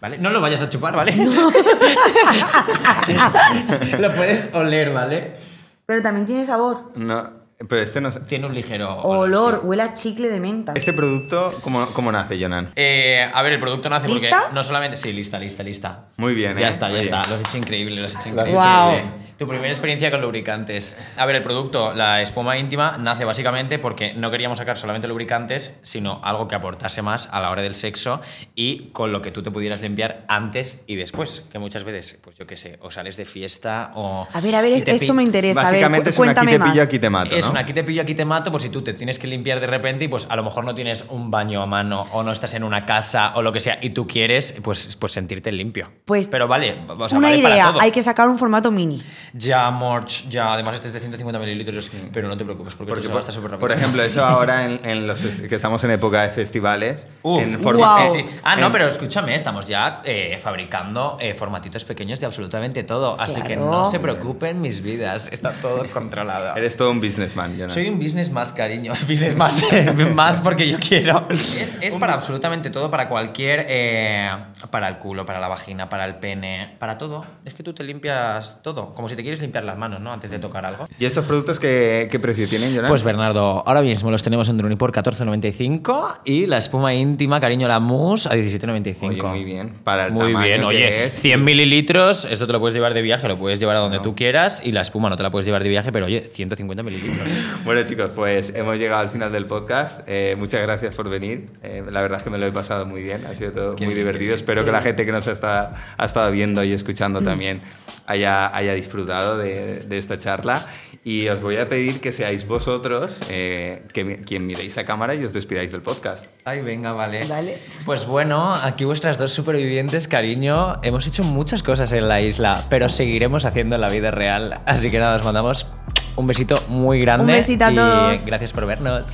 ¿Vale? No lo vayas a chupar, ¿vale? lo puedes oler, ¿vale? Pero también tiene sabor. No, pero este no. Tiene un ligero Olor, sí. huele a chicle de menta. Este producto, ¿cómo, cómo nace, Jonan? Eh, a ver, el producto nace porque ¿Lista? no solamente. Sí, lista, lista, lista. Muy bien, Ya ¿eh? está, ya está. Lo has hecho increíble, lo has hecho increíble. Bien. Tu primera experiencia con lubricantes. A ver, el producto, la espuma íntima, nace básicamente porque no queríamos sacar solamente lubricantes, sino algo que aportase más a la hora del sexo y con lo que tú te pudieras limpiar antes y después. Que muchas veces, pues yo qué sé, o sales de fiesta o. A ver, a ver, esto me interesa. A ver, Básicamente es un aquí cuéntame te más. pillo, aquí te mato, Es ¿no? un aquí te pillo, aquí te mato, por si tú te tienes que limpiar de repente y pues a lo mejor no tienes un baño a mano o no estás en una casa o lo que sea y tú quieres pues, pues sentirte limpio. Pues, Pero vale, o sea, Una vale para idea, todo. hay que sacar un formato mini. Ya, Morch, ya, además este es de 150 mililitros, pero no te preocupes porque, Porque, por, gasta súper rápido. por ejemplo, eso ahora en, en los que estamos en época de festivales. Uf, en Wow. sí, sí. Ah, no, en- pero escúchame, estamos ya eh, fabricando eh, formatitos pequeños de absolutamente todo. Así que no se preocupen mis vidas, está todo controlado. Eres todo un businessman, Jonan. Soy un business más, cariño. Business más, más porque yo quiero. Es, es para absolutamente todo, para cualquier. eh, para el culo, para la vagina, para el pene, para todo. Es que tú te limpias todo. Como si te quieres limpiar las manos, ¿no? Antes de tocar algo. ¿Y estos productos qué, qué precio tienen, Jonan? Pues Bernardo, ahora mismo los tenemos en Druni por 14.95 y la espuma íntima, cariño, la mousse a 17.95. Oye, muy bien. Para el Muy tamaño bien, que oye, es. 100 mililitros, esto te lo puedes llevar de viaje, lo puedes llevar a donde tú quieras y la espuma no te la puedes llevar de viaje, pero oye, 150 mililitros. Bueno, chicos, pues hemos llegado al final del podcast. Eh, muchas gracias por venir. Eh, la verdad es que me lo he pasado muy bien. Ha sido todo Qué muy bien, divertido. Espero que la gente que nos está, ha estado viendo y escuchando también haya, haya disfrutado de, de esta charla. Y os voy a pedir que seáis vosotros eh, que, quien miréis a cámara y os despidáis del podcast. Ay, venga, vale. Dale. Pues bueno, aquí vuestras dos supervivientes, cariño. Hemos hecho muchas cosas en la isla, pero seguiremos haciendo en la vida real. Así que nada, os mandamos un besito muy grande. Un besito a y todos. Gracias por vernos.